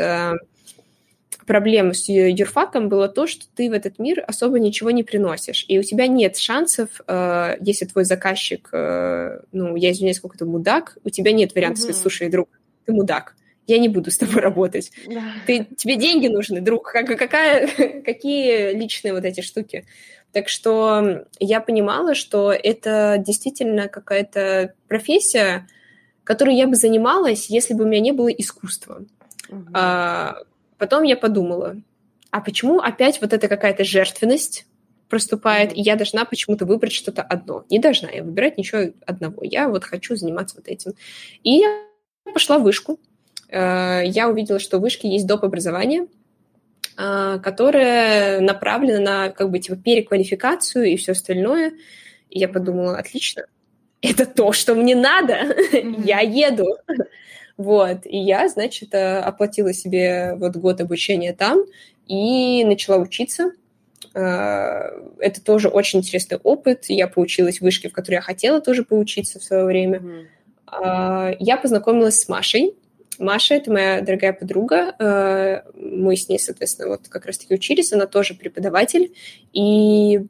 проблема с юрфаком было то, что ты в этот мир особо ничего не приносишь, и у тебя нет шансов, э, если твой заказчик, э, ну, я извиняюсь, сколько-то мудак, у тебя нет вариантов mm-hmm. сказать, слушай, друг, ты мудак, я не буду с тобой работать. Да. Ты, тебе деньги нужны, друг, как, какая, какие личные вот эти штуки. Так что я понимала, что это действительно какая-то профессия, которой я бы занималась, если бы у меня не было искусства. Угу. А, Потом я подумала, а почему опять вот эта какая-то жертвенность проступает, и я должна почему-то выбрать что-то одно. Не должна я выбирать ничего одного. Я вот хочу заниматься вот этим. И я пошла в вышку. Э, я увидела, что в вышке есть доп. образование, э, которое направлено на как бы типа переквалификацию и все остальное. И я подумала, отлично, это то, что мне надо, mm-hmm. я еду. Вот, и я, значит, э, оплатила себе вот год обучения там и начала учиться. Э, это тоже очень интересный опыт. Я поучилась в вышке, в которой я хотела тоже поучиться в свое время. Mm-hmm. Я познакомилась с Машей. Маша — это моя дорогая подруга. Э, мы с ней, соответственно, вот как раз-таки учились. Она тоже преподаватель. И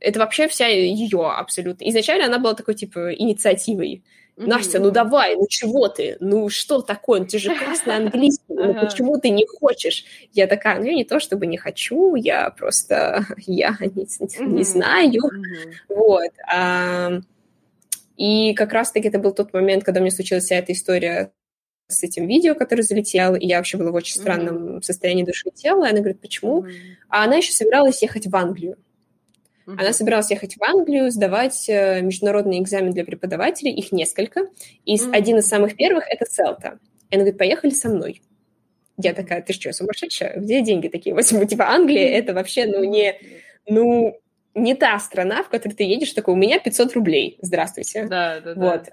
это вообще вся ее абсолютно. Изначально она была такой, типа, инициативой. Настя, ну давай, ну чего ты? Ну что такое? Ну ты же классный английский, ну почему ты не хочешь? Я такая, ну я не то чтобы не хочу, я просто, я не, не знаю. Вот. И как раз-таки это был тот момент, когда мне случилась вся эта история с этим видео, которое залетело, и я вообще была в очень странном mm-hmm. состоянии души и тела. И она говорит, почему? Mm-hmm. А она еще собиралась ехать в Англию. Mm-hmm. Она собиралась ехать в Англию, сдавать э, международный экзамен для преподавателей, их несколько. И mm-hmm. один из самых первых — это Селта. И она говорит, поехали со мной. Я такая, ты что, сумасшедшая? Где деньги такие возьму? Типа Англия — это вообще, ну, не... Ну, не та страна, в которой ты едешь, такой, у меня 500 рублей, здравствуйте. Да, да, да. Вот.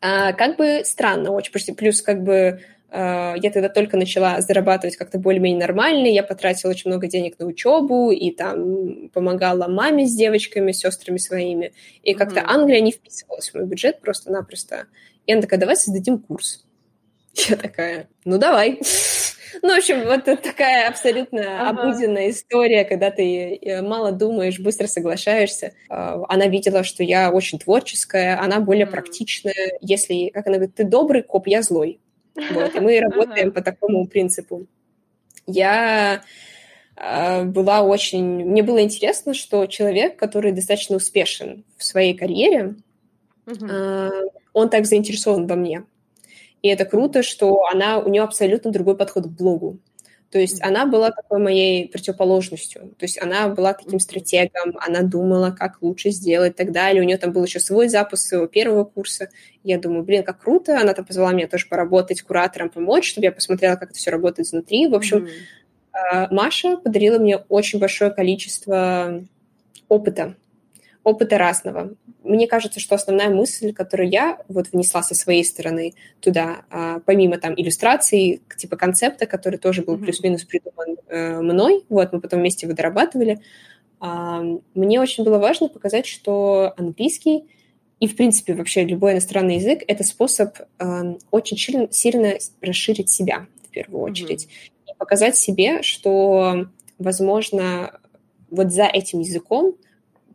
А, как бы странно очень, плюс как бы я тогда только начала зарабатывать как-то более-менее нормально, я потратила очень много денег на учебу и там помогала маме с девочками, с сестрами своими, и как-то mm-hmm. Англия не вписывалась в мой бюджет просто-напросто. И она такая, давай создадим курс. Я такая, ну давай. Ну, в общем, вот такая абсолютно ага. обыденная история, когда ты э, мало думаешь, быстро соглашаешься. А, она видела, что я очень творческая, она более mm. практичная. Если, как она говорит, ты добрый коп, я злой. Вот, и мы работаем по такому принципу. Я а, была очень... Мне было интересно, что человек, который достаточно успешен в своей карьере, uh-huh. он так заинтересован во мне. И это круто, что она, у нее абсолютно другой подход к блогу. То есть она была такой моей противоположностью. То есть она была таким стратегом, она думала, как лучше сделать и так далее. У нее там был еще свой запуск своего первого курса. Я думаю, блин, как круто. Она там позвала меня тоже поработать куратором, помочь, чтобы я посмотрела, как это все работает изнутри. В общем, mm-hmm. Маша подарила мне очень большое количество опыта опыта разного. Мне кажется, что основная мысль, которую я вот внесла со своей стороны туда, а, помимо там иллюстраций, типа концепта, который тоже был плюс-минус придуман э, мной, вот мы потом вместе его дорабатывали, а, мне очень было важно показать, что английский и, в принципе, вообще любой иностранный язык — это способ э, очень сильно, сильно расширить себя, в первую очередь. Mm-hmm. И показать себе, что, возможно, вот за этим языком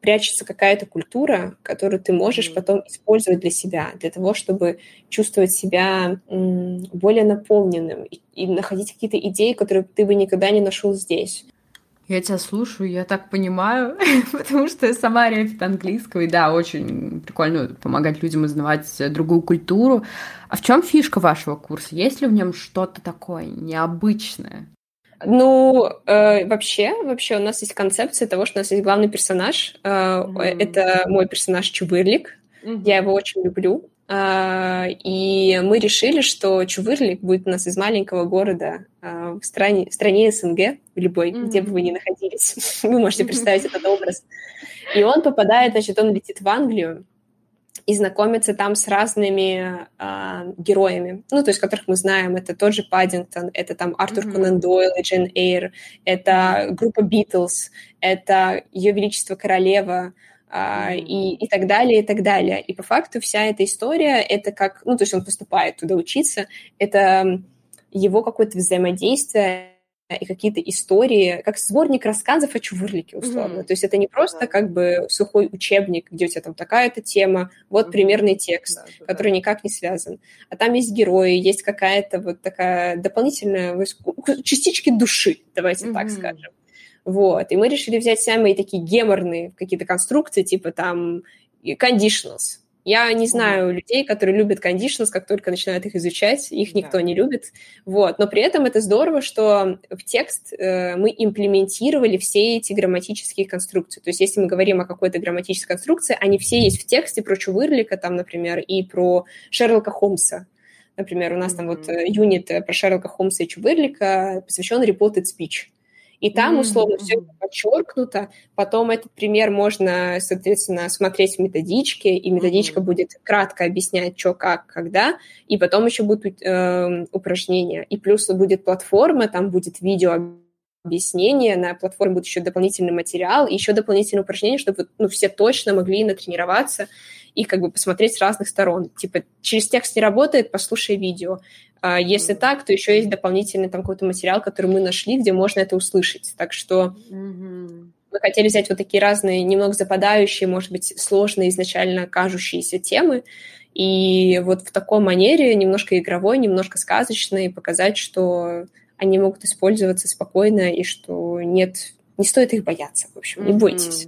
прячется какая-то культура, которую ты можешь потом использовать для себя, для того, чтобы чувствовать себя более наполненным и, и находить какие-то идеи, которые ты бы никогда не нашел здесь. Я тебя слушаю, я так понимаю, потому что я сама репет английского, и да, очень прикольно помогать людям узнавать другую культуру. А в чем фишка вашего курса? Есть ли в нем что-то такое необычное? Ну, э, вообще, вообще у нас есть концепция того, что у нас есть главный персонаж. Э, mm-hmm. Это мой персонаж Чувырлик. Mm-hmm. Я его очень люблю. Э, и мы решили, что Чувырлик будет у нас из маленького города э, в стране, в стране СНГ, в любой, mm-hmm. где бы вы ни находились. Вы можете представить этот образ. И он попадает, значит, он летит в Англию, и знакомиться там с разными э, героями, ну, то есть которых мы знаем, это тот же Паддингтон, это там Артур mm-hmm. Конан Дойл и Джен Эйр, это группа Битлз, это Ее Величество Королева, Uh, и, и так далее, и так далее. И по факту вся эта история, это как, ну, то есть он поступает туда учиться, это его какое-то взаимодействие и какие-то истории, как сборник рассказов о Чувырлике, условно. Mm-hmm. То есть это не просто как бы сухой учебник, где у тебя там такая-то тема, вот mm-hmm. примерный текст, да, да, который да. никак не связан. А там есть герои, есть какая-то вот такая дополнительная частички души, давайте mm-hmm. так скажем. Вот. И мы решили взять самые такие геморные какие-то конструкции, типа там conditionals, Я не знаю людей, которые любят conditionals, как только начинают их изучать, их никто yeah. не любит. Вот. Но при этом это здорово, что в текст э, мы имплементировали все эти грамматические конструкции. То есть если мы говорим о какой-то грамматической конструкции, они все есть в тексте про Чувырлика, там, например, и про Шерлока Холмса. Например, у нас mm-hmm. там вот э, юнит э, про Шерлока Холмса и Чувырлика посвящен reported speech. И там, условно, все это подчеркнуто. Потом этот пример можно, соответственно, смотреть в методичке, и методичка mm-hmm. будет кратко объяснять, что, как, когда, и потом еще будут э, упражнения. И плюс будет платформа, там будет видео объяснение, на платформе будет еще дополнительный материал, и еще дополнительные упражнения, чтобы ну, все точно могли натренироваться и как бы посмотреть с разных сторон. Типа, через текст не работает, послушай видео. А если так, то еще есть дополнительный там какой-то материал, который мы нашли, где можно это услышать. Так что mm-hmm. мы хотели взять вот такие разные, немного западающие, может быть, сложные изначально кажущиеся темы, и вот в такой манере, немножко игровой, немножко сказочной, показать, что они могут использоваться спокойно, и что нет, не стоит их бояться, в общем, не бойтесь.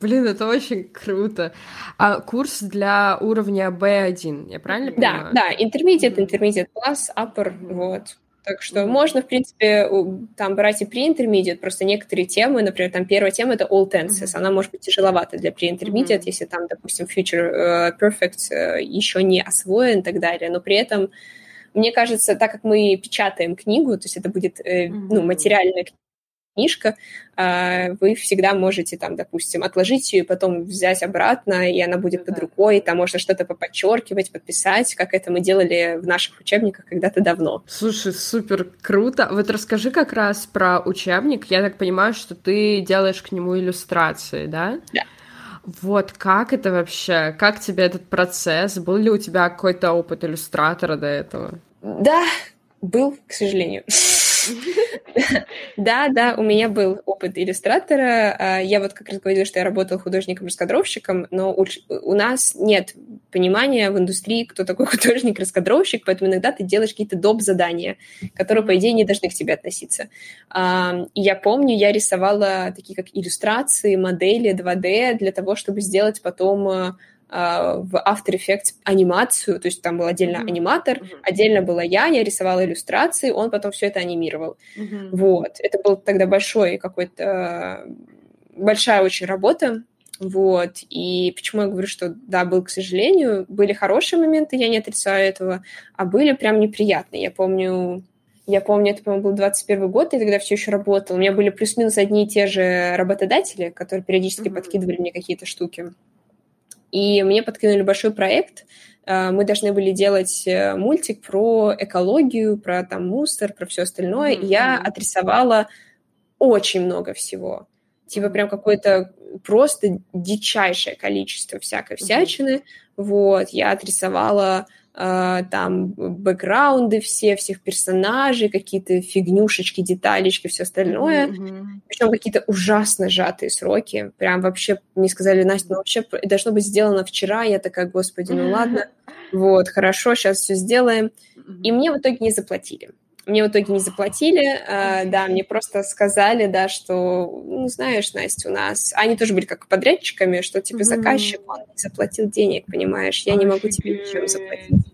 Блин, это очень круто. А курс для уровня B1, я правильно понимаю? Да, да, intermediate, intermediate plus, upper, вот. Так что mm-hmm. можно, в принципе, там брать и pre-intermediate, просто некоторые темы, например, там первая тема — это all tenses, mm-hmm. она может быть тяжеловата для pre-intermediate, mm-hmm. если там, допустим, future uh, perfect uh, еще не освоен и так далее, но при этом мне кажется, так как мы печатаем книгу, то есть это будет э, mm-hmm. ну, материальная книжка, а, вы всегда можете там, допустим, отложить ее потом взять обратно, и она будет под рукой, там можно что-то подчеркивать, подписать, как это мы делали в наших учебниках когда-то давно. Слушай, супер круто. Вот расскажи как раз про учебник. Я так понимаю, что ты делаешь к нему иллюстрации, да? Да. Вот, как это вообще? Как тебе этот процесс? Был ли у тебя какой-то опыт иллюстратора до этого? Да, был, к сожалению. Да, да, у меня был опыт иллюстратора. А, я вот как раз говорила, что я работала художником-раскадровщиком, но у нас нет понимания в индустрии, кто такой художник-раскадровщик, поэтому иногда ты делаешь какие-то доп. задания, которые, по идее, не должны к тебе относиться. А, и я помню, я рисовала такие как иллюстрации, модели 2D для того, чтобы сделать потом а, в After Effects анимацию, то есть там был отдельно mm-hmm. аниматор, mm-hmm. отдельно была я, я рисовала иллюстрации, он потом все это анимировал. Mm-hmm. Вот, это был тогда большой какой-то, большая очень работа, вот, и почему я говорю, что да, был, к сожалению, были хорошие моменты, я не отрицаю этого, а были прям неприятные. Я помню, я помню, это, по-моему, был 21 год, и тогда все еще работал. У меня были плюс-минус одни и те же работодатели, которые периодически mm-hmm. подкидывали мне какие-то штуки. И мне подкинули большой проект. А, мы должны были делать э, мультик про экологию, про там мусор, про все остальное. Mm-hmm. Я отрисовала очень много всего. Типа прям какое-то просто дичайшее количество всякой всячины. Mm-hmm. Вот, я отрисовала там бэкграунды все, всех персонажей, какие-то фигнюшечки, деталечки, все остальное. Mm-hmm. Причем какие-то ужасно сжатые сроки. Прям вообще мне сказали, Настя, ну вообще должно быть сделано вчера. Я такая, господи, ну ладно. Вот, хорошо, сейчас все сделаем. И мне в итоге не заплатили. Мне в итоге не заплатили, э, да, мне просто сказали, да, что, ну, знаешь, Настя, у нас... Они тоже были как подрядчиками, что, типа, заказчик, он не заплатил денег, понимаешь, я не могу тебе ничем заплатить.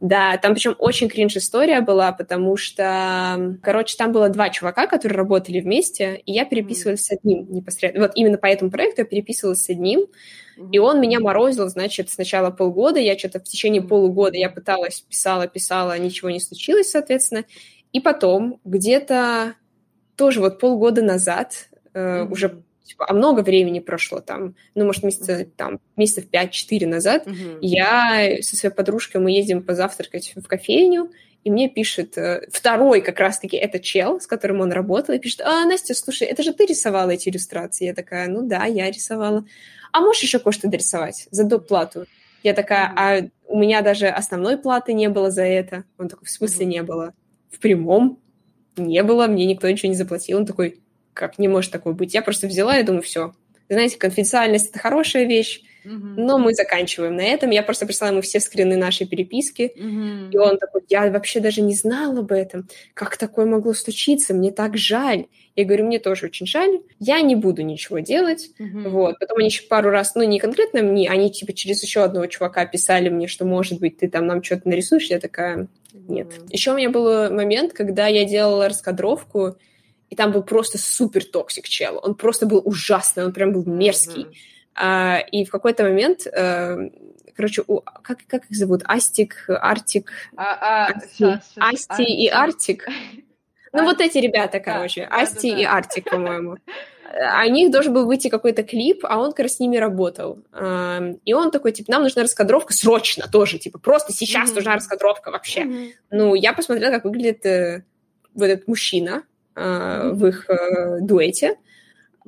Да, там причем очень кринж история была, потому что, короче, там было два чувака, которые работали вместе, и я переписывалась с одним непосредственно. Вот именно по этому проекту я переписывалась с одним, и он меня морозил, значит, сначала полгода, я что-то в течение полугода я пыталась, писала, писала, ничего не случилось, соответственно. И потом, где-то тоже вот полгода назад, э, уже типа, а много времени прошло там, ну, может, месяца, там, месяцев 5-4 назад, mm-hmm. я со своей подружкой, мы едем позавтракать в кофейню, и мне пишет э, второй как раз-таки это чел, с которым он работал, и пишет, а, Настя, слушай, это же ты рисовала эти иллюстрации? Я такая, ну да, я рисовала а можешь еще кое-что дорисовать за доплату? Я такая, а у меня даже основной платы не было за это. Он такой, в смысле не было? В прямом не было, мне никто ничего не заплатил. Он такой, как не может такое быть? Я просто взяла и думаю, все. Знаете, конфиденциальность — это хорошая вещь, Но мы заканчиваем на этом. Я просто прислала ему все скрины нашей переписки. И он такой, я вообще даже не знал об этом. Как такое могло случиться? Мне так жаль. Я говорю, мне тоже очень жаль. Я не буду ничего делать. Вот. Потом они еще пару раз, ну, не конкретно мне, они типа через еще одного чувака писали мне, что, может быть, ты там нам что-то нарисуешь. Я такая, нет. Еще у меня был момент, когда я делала раскадровку, и там был просто супер toxic чел. Он просто был ужасный, он прям был мерзкий. Mm-hmm. А, и в какой-то момент, а, короче, у, как, как их зовут? Астик, Артик, а, а, Асти, сейчас, сейчас, Асти и Артик. Ну, вот эти ребята, короче, Асти и Артик, по-моему. О них должен был выйти какой-то клип, а он как раз с ними работал. И он такой, типа, нам нужна раскадровка срочно тоже, типа, просто сейчас mm-hmm. нужна раскадровка вообще. Mm-hmm. Ну, я посмотрела, как выглядит э, вот этот мужчина mm-hmm. в их э, дуэте.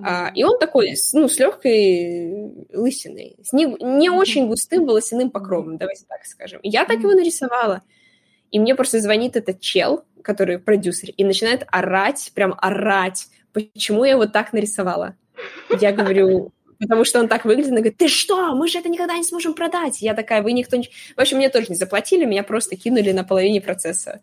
А, и он такой, ну, с легкой лысиной, с не, не очень густым волосяным покровом, давайте так скажем. И я так его нарисовала. И мне просто звонит этот чел, который продюсер, и начинает орать, прям орать, почему я его так нарисовала. Я говорю, потому что он так выглядит, и говорит, ты что, мы же это никогда не сможем продать. Я такая, вы никто не... В общем, мне тоже не заплатили, меня просто кинули на половине процесса.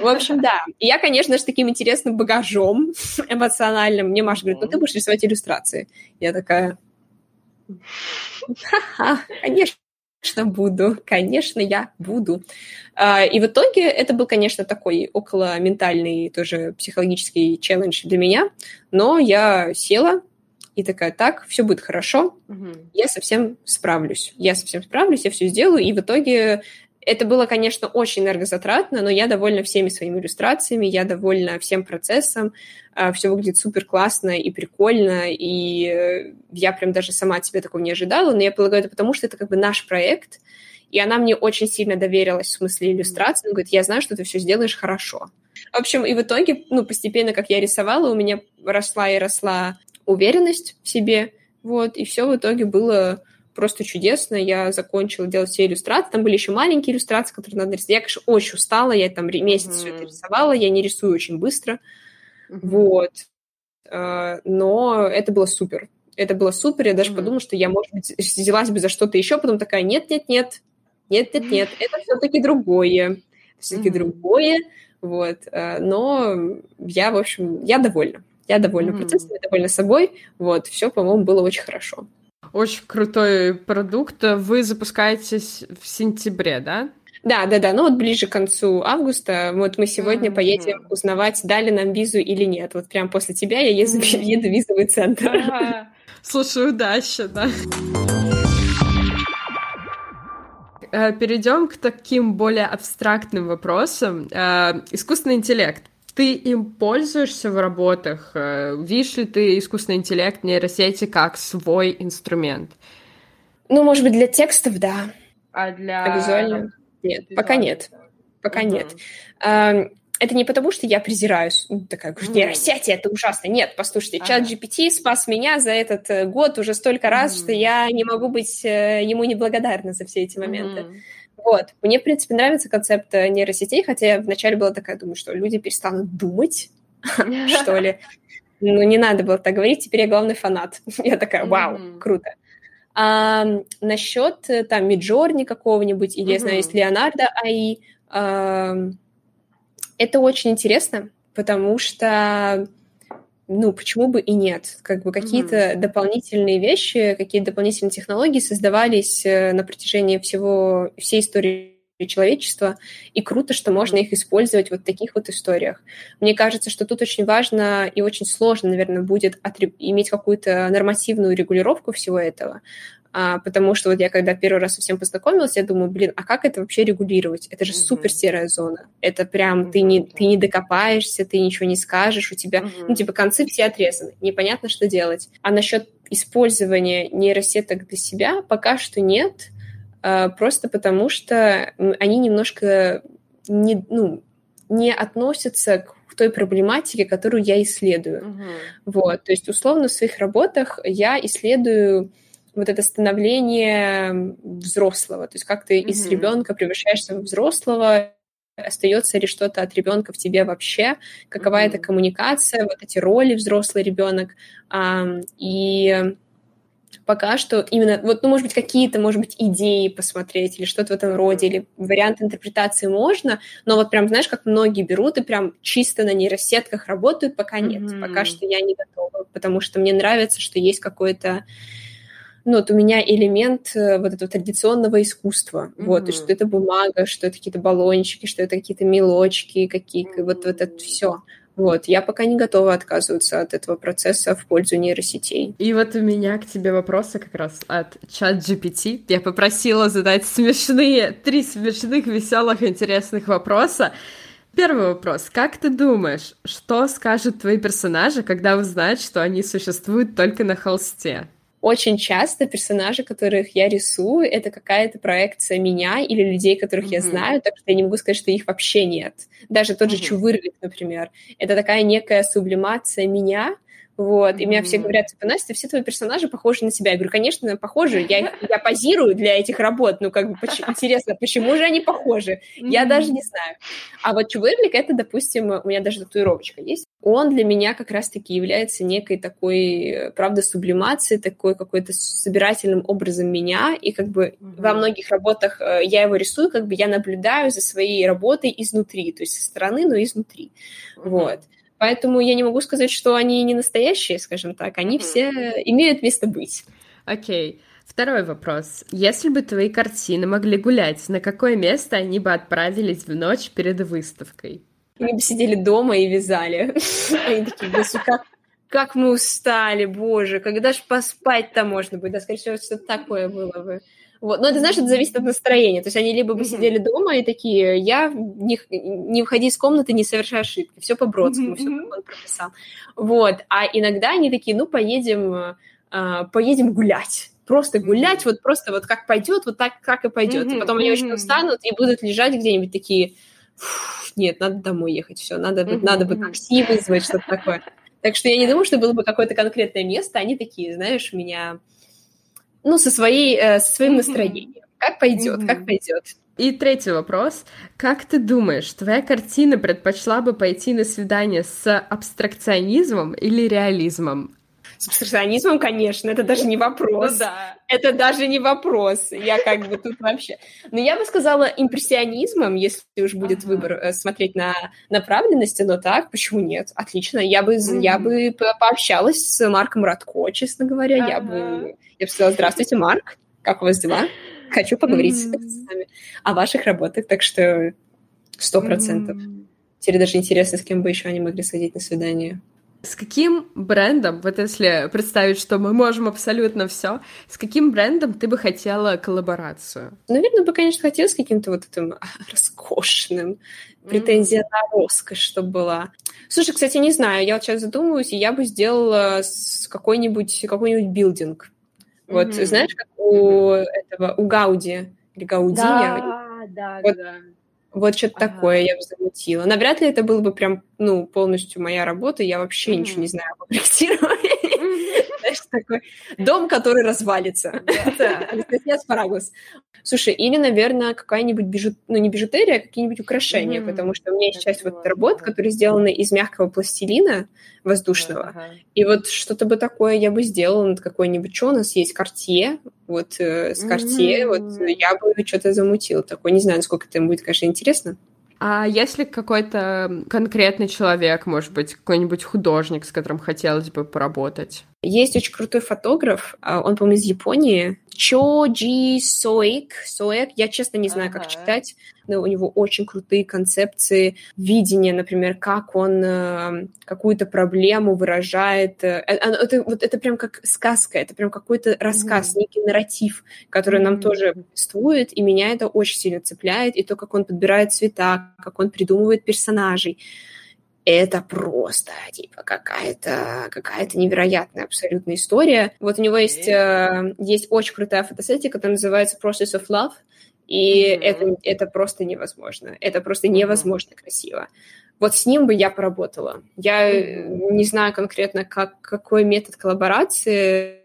В общем, да. И я, конечно же, таким интересным багажом эмоциональным. Мне Маша говорит, ну ты будешь рисовать иллюстрации. Я такая, ха-ха, конечно конечно, буду. Конечно, я буду. А, и в итоге это был, конечно, такой около ментальный тоже психологический челлендж для меня, но я села, и такая, так, все будет хорошо, угу. я совсем справлюсь, я совсем справлюсь, я все сделаю, и в итоге это было, конечно, очень энергозатратно, но я довольна всеми своими иллюстрациями, я довольна всем процессом, а, все выглядит супер классно и прикольно, и э, я прям даже сама от себя такого не ожидала, но я полагаю, это потому, что это как бы наш проект, и она мне очень сильно доверилась в смысле иллюстрации, она говорит, я знаю, что ты все сделаешь хорошо. В общем, и в итоге, ну, постепенно, как я рисовала, у меня росла и росла уверенность в себе, вот, и все в итоге было просто чудесно. Я закончила делать все иллюстрации. Там были еще маленькие иллюстрации, которые надо рисовать. Я, конечно, очень устала. Я там месяц mm-hmm. все это рисовала. Я не рисую очень быстро. Mm-hmm. Вот. А, но это было супер. Это было супер. Я даже mm-hmm. подумала, что я, может быть, взялась бы за что-то еще. Потом такая, нет-нет-нет. Нет-нет-нет. Это все-таки другое. Все-таки mm-hmm. другое. Вот. А, но я, в общем, я довольна. Я довольна mm-hmm. процессом, я довольна собой. Вот, все, по-моему, было очень хорошо. Очень крутой продукт. Вы запускаетесь в сентябре, да? Да, да, да. Ну вот ближе к концу августа. Вот мы сегодня mm-hmm. поедем узнавать, дали нам визу или нет. Вот прям после тебя я еду, mm-hmm. еду в визовый центр. Ага. Слушай, удачи, да. Э, Перейдем к таким более абстрактным вопросам. Э, искусственный интеллект ты им пользуешься в работах? Э, видишь ли ты искусственный интеллект, нейросети как свой инструмент? Ну, может быть, для текстов, да. А для... А визуально? Нет, Визуально. пока нет. Пока угу. нет. Это не потому, что я презираю ну, такая, нейросети, это ужасно. Нет, послушайте, чат GPT спас меня за этот э, год уже столько раз, mm что я не могу быть э, ему неблагодарна за все эти моменты. mm вот. Мне, в принципе, нравится концепт э, нейросетей, хотя я вначале была такая, думаю, что люди перестанут думать, что ли. Ну, не надо было так говорить, теперь я главный фанат. Я такая, вау, круто. А, насчет э, там Миджорни какого-нибудь, или, я знаю, есть Леонардо АИ, это очень интересно, потому что ну, почему бы и нет? Как бы какие-то mm-hmm. дополнительные вещи, какие-то дополнительные технологии создавались э, на протяжении всего, всей истории человечества, и круто, что можно их использовать вот в таких вот историях. Мне кажется, что тут очень важно и очень сложно, наверное, будет иметь какую-то нормативную регулировку всего этого, а, потому что вот я когда первый раз со всем познакомилась, я думаю, блин, а как это вообще регулировать? Это же mm-hmm. супер серая зона. Это прям mm-hmm. ты не ты не докопаешься, ты ничего не скажешь, у тебя mm-hmm. ну типа концы все отрезаны, непонятно что делать. А насчет использования нейросеток для себя пока что нет, а, просто потому что они немножко не ну не относятся к той проблематике, которую я исследую. Uh-huh. Вот, то есть условно в своих работах я исследую вот это становление взрослого, то есть как ты mm-hmm. из ребенка превращаешься в взрослого, остается ли что-то от ребенка в тебе вообще, какова mm-hmm. эта коммуникация, вот эти роли взрослый ребенок. И пока что именно, вот, ну, может быть, какие-то, может быть, идеи посмотреть или что-то в этом роде, или вариант интерпретации можно, но вот прям, знаешь, как многие берут и прям чисто на нейросетках работают, пока нет, mm-hmm. пока что я не готова, потому что мне нравится, что есть какой-то ну, вот у меня элемент э, вот этого традиционного искусства, mm-hmm. вот, и что это бумага, что это какие-то баллончики, что это какие-то мелочки, какие mm-hmm. вот, вот это все. Вот, я пока не готова отказываться от этого процесса в пользу нейросетей. И вот у меня к тебе вопросы как раз от чат GPT. Я попросила задать смешные, три смешных, веселых, интересных вопроса. Первый вопрос. Как ты думаешь, что скажут твои персонажи, когда узнают, что они существуют только на холсте? Очень часто персонажи, которых я рисую, это какая-то проекция меня или людей, которых mm-hmm. я знаю, так что я не могу сказать, что их вообще нет. Даже тот mm-hmm. же Чувырлик, например. Это такая некая сублимация меня, вот, mm-hmm. и меня все говорят, типа, Настя, все твои персонажи похожи на себя. Я говорю, конечно, похожи, я, я позирую для этих работ, ну, как бы, почему, интересно, почему же они похожи? Mm-hmm. Я даже не знаю. А вот Чувырлик, это, допустим, у меня даже татуировочка есть, он для меня как раз-таки является некой такой, правда, сублимацией, такой какой-то собирательным образом меня, и как бы mm-hmm. во многих работах э, я его рисую, как бы я наблюдаю за своей работой изнутри, то есть со стороны, но изнутри, mm-hmm. вот. Поэтому я не могу сказать, что они не настоящие, скажем так. Они все имеют место быть. Окей. Okay. Второй вопрос. Если бы твои картины могли гулять, на какое место они бы отправились в ночь перед выставкой? Мы бы сидели дома и вязали. Они такие, как, как мы устали, боже, когда же поспать-то можно будет? Да, скорее всего, что-то такое было бы. Вот. Но это, знаешь, это зависит от настроения. То есть они либо бы сидели дома и такие, я не, не выходи из комнаты, не совершай ошибки. Все по Бродскому, все как он прописал. Вот. А иногда они такие, ну, поедем, э, поедем гулять. Просто гулять, вот просто вот как пойдет, вот так, как и пойдет. И потом они очень устанут и будут лежать где-нибудь такие, нет, надо домой ехать, все, надо, надо бы такси вызвать, что-то такое. Так что я не думаю, что было бы какое-то конкретное место. Они такие, знаешь, меня ну, со, своей, э, со своим настроением. Как пойдет, как пойдет. И третий вопрос. Как ты думаешь, твоя картина предпочла бы пойти на свидание с абстракционизмом или реализмом? С абстракционизмом, конечно, это даже не вопрос. Ну, да. Это даже не вопрос. Я как бы тут вообще... Но я бы сказала импрессионизмом, если уж будет ага. выбор э, смотреть на направленности, но так, почему нет? Отлично. Я бы, mm-hmm. я бы пообщалась с Марком Радко, честно говоря. Ага. Я бы я бы сказала, здравствуйте, Марк, как у вас дела? Хочу поговорить mm-hmm. с вами о ваших работах, так что сто процентов. Mm-hmm. Теперь даже интересно, с кем бы еще они могли сходить на свидание. С каким брендом, вот если представить, что мы можем абсолютно все, с каким брендом ты бы хотела коллаборацию? Наверное, бы, конечно, хотела с каким-то вот этим роскошным, претензия mm-hmm. на роскошь, чтобы была. Слушай, кстати, не знаю, я вот сейчас задумываюсь, и я бы сделала с какой-нибудь какой-нибудь билдинг. Вот mm-hmm. знаешь, как у этого, у Гауди или Гаудиня. Да, да, вот, да. Вот что-то ага. такое я бы замутила. Навряд ли это было бы прям, ну, полностью моя работа. Я вообще mm-hmm. ничего не знаю о проектировании. Такой дом, который развалится. Анастасия Аспарагус. Слушай, или, наверное, какая-нибудь бижу... ну, не бижутерия, а какие-нибудь украшения, потому что у меня есть часть вот работ, которые сделаны из мягкого пластилина воздушного. И вот что-то бы такое я бы сделала над какой-нибудь... Что у нас есть? Картье. Вот э, с Картье вот я бы что-то замутила такое. Не знаю, насколько это будет, конечно, интересно. А если какой-то конкретный человек, может быть, какой-нибудь художник, с которым хотелось бы поработать? Есть очень крутой фотограф, а, он, по-моему, из Японии, Чоджи Соик. Соек, я честно не знаю, ага. как читать, но у него очень крутые концепции видения, например, как он э, какую-то проблему выражает. Э, э, это, вот это прям как сказка, это прям какой-то рассказ, mm-hmm. некий нарратив, который mm-hmm. нам тоже существует, и меня это очень сильно цепляет, и то, как он подбирает цвета, как он придумывает персонажей это просто, типа, какая-то какая невероятная абсолютная история. Вот у него есть, э, есть очень крутая фотосессия, которая называется Process of Love, и mm-hmm. это, это просто невозможно. Это просто невозможно mm-hmm. красиво. Вот с ним бы я поработала. Я mm-hmm. не знаю конкретно, как, какой метод коллаборации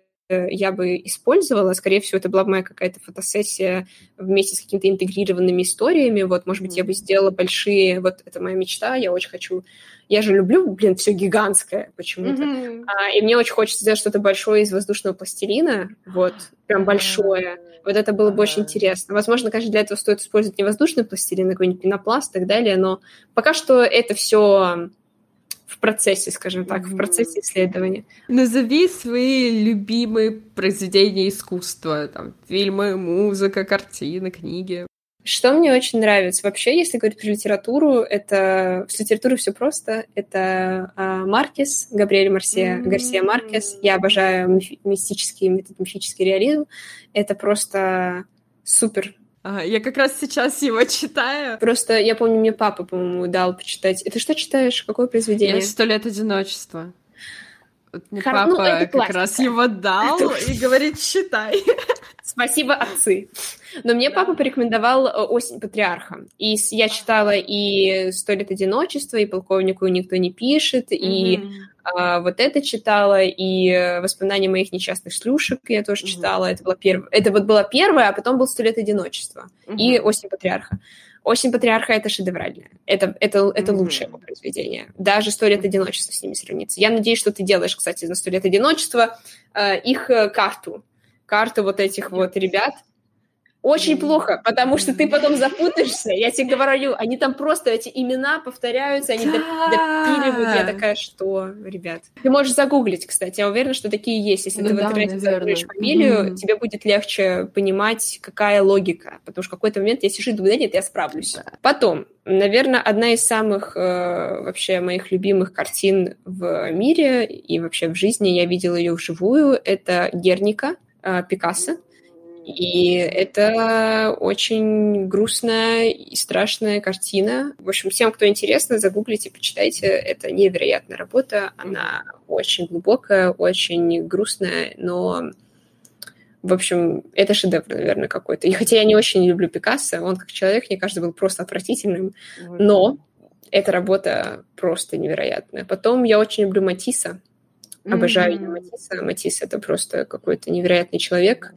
я бы использовала. Скорее всего, это была бы моя какая-то фотосессия вместе с какими-то интегрированными историями. Вот, может быть, я бы сделала большие... Вот это моя мечта, я очень хочу... Я же люблю, блин, все гигантское почему-то. Mm-hmm. А, и мне очень хочется сделать что-то большое из воздушного пластилина. Вот, прям большое. Вот это было бы очень интересно. Возможно, конечно, для этого стоит использовать не воздушный пластилин, а какой-нибудь пенопласт и так далее, но пока что это все в процессе, скажем так, в процессе исследования. Назови свои любимые произведения искусства, там, фильмы, музыка, картины, книги. Что мне очень нравится вообще, если говорить про литературу, это с литературой все просто. Это а, Маркес, Габриэль Марсия, mm-hmm. Гарсия Маркес. Я обожаю миф- мистический, мифический реализм. Это просто супер я как раз сейчас его читаю. Просто я помню, мне папа, по-моему, дал почитать. Это что читаешь? Какое произведение? «Сто лет одиночества». Вот мне Хар... Папа ну, как раз его дал и говорит, читай. Спасибо, отцы. Но мне да. папа порекомендовал э, «Осень патриарха». И я читала и «Сто лет одиночества», и «Полковнику никто не пишет», mm-hmm. и а, вот это читала, и «Воспоминания моих несчастных шлюшек» я тоже mm-hmm. читала. Это, было перв... это вот было первое, а потом был «Сто лет одиночества» mm-hmm. и «Осень патриарха». «Осень патриарха» — это шедевральное. Это, это, это mm-hmm. лучшее его произведение. Даже «Сто лет одиночества» с ними сравнится. Я надеюсь, что ты делаешь, кстати, на «Сто лет одиночества» э, их э, карту. Карту вот этих вот ребят — очень плохо, потому что ты потом запутаешься. Я тебе говорю, они там просто, эти имена повторяются, они допиливают. Я такая, что, ребят? Ты можешь загуглить, кстати. Я уверена, что такие есть. Если ну, ты да, в интернете загуглишь фамилию, mm-hmm. тебе будет легче понимать, какая логика. Потому что в какой-то момент я сижу и думаю, да нет, я справлюсь. Да. Потом, наверное, одна из самых э, вообще моих любимых картин в мире и вообще в жизни, я видела ее вживую, это Герника э, Пикассо. И это очень грустная и страшная картина. В общем, всем, кто интересно, загуглите, почитайте. Это невероятная работа. Она очень глубокая, очень грустная, но в общем, это шедевр, наверное, какой-то. И хотя я не очень люблю Пикассо, он как человек, мне кажется, был просто отвратительным, но эта работа просто невероятная. Потом я очень люблю Матисса. Обожаю mm-hmm. Матисса. Матисс — это просто какой-то невероятный человек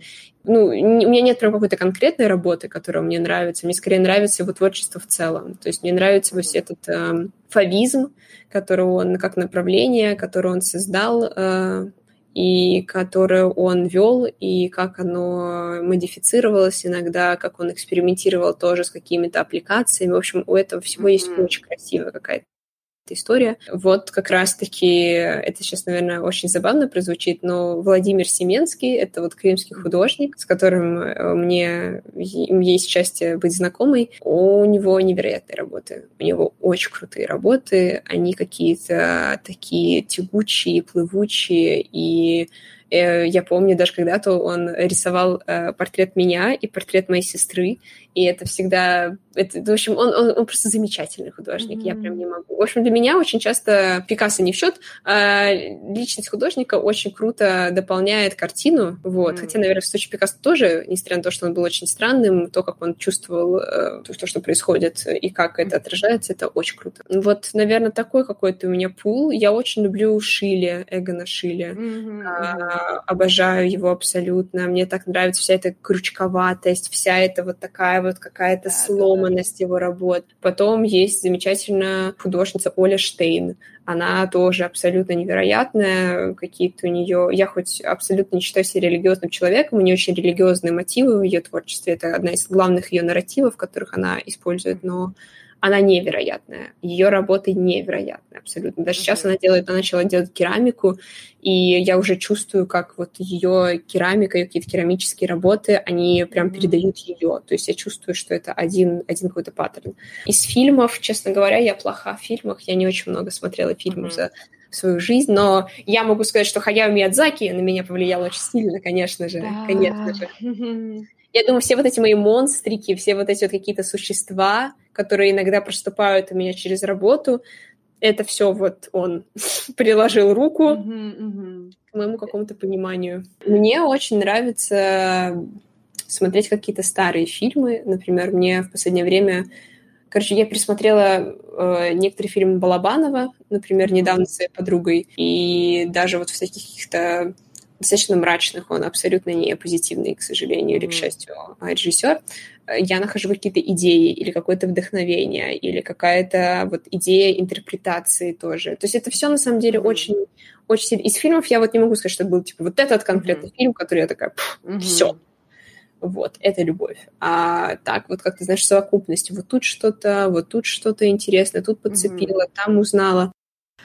ну, у меня нет прям какой-то конкретной работы, которая мне нравится. Мне скорее нравится его творчество в целом. То есть мне нравится весь этот э, фавизм, который он как направление, который он создал, э, и которое он вел, и как оно модифицировалось иногда, как он экспериментировал тоже с какими-то аппликациями. В общем, у этого всего mm-hmm. есть очень красивая какая-то история. Вот как раз-таки, это сейчас, наверное, очень забавно прозвучит, но Владимир Семенский — это вот крымский художник, с которым э, мне есть счастье быть знакомой. У него невероятные работы. У него очень крутые работы. Они какие-то такие тягучие, плывучие и я помню, даже когда-то он рисовал э, портрет меня и портрет моей сестры, и это всегда... Это, в общем, он, он, он просто замечательный художник, mm-hmm. я прям не могу. В общем, для меня очень часто Пикассо не в счет, а личность художника очень круто дополняет картину, вот. Mm-hmm. Хотя, наверное, в случае Пикассо тоже, несмотря на то, что он был очень странным, то, как он чувствовал э, то, что происходит и как это отражается, это очень круто. Вот, наверное, такой какой-то у меня пул. Я очень люблю Шиле, Эгона Шиле. Mm-hmm. А, обожаю его абсолютно. Мне так нравится вся эта крючковатость, вся эта вот такая вот какая-то да, сломанность да, да. его работ. Потом есть замечательная художница Оля Штейн. Она тоже абсолютно невероятная. Какие-то у нее... Я хоть абсолютно не считаю себя религиозным человеком, у нее очень религиозные мотивы в ее творчестве. Это одна из главных ее нарративов, которых она использует, но она невероятная. Ее работы невероятные абсолютно. Даже сейчас она делает, она начала делать керамику, и я уже чувствую, как вот ее керамика, ее какие-то керамические работы, они прям передают ее. То есть я чувствую, что это один, один какой-то паттерн. Из фильмов, честно говоря, я плоха в фильмах. Я не очень много смотрела фильмов за свою жизнь, но я могу сказать, что Хаяо Миядзаки на меня повлиял очень сильно, конечно же, да. конечно же. Я думаю, все вот эти мои монстрики, все вот эти вот какие-то существа, которые иногда проступают у меня через работу, это все вот он приложил руку mm-hmm, mm-hmm. к моему какому-то пониманию. Мне очень нравится смотреть какие-то старые фильмы. Например, мне в последнее время... Короче, я пересмотрела э, некоторые фильмы Балабанова, например, недавно с своей подругой, и даже вот в таких каких-то достаточно мрачных, он абсолютно не позитивный, к сожалению, mm-hmm. или к счастью, а, режиссер. Я нахожу какие-то идеи или какое-то вдохновение, или какая-то вот идея интерпретации тоже. То есть это все на самом деле mm-hmm. очень, очень сильно. Из фильмов я вот не могу сказать, что был типа вот этот конкретный mm-hmm. фильм, который я такая, mm-hmm. все, вот, это любовь. А так вот, как ты знаешь, совокупность. Вот тут что-то, вот тут что-то интересное, тут подцепила, mm-hmm. там узнала.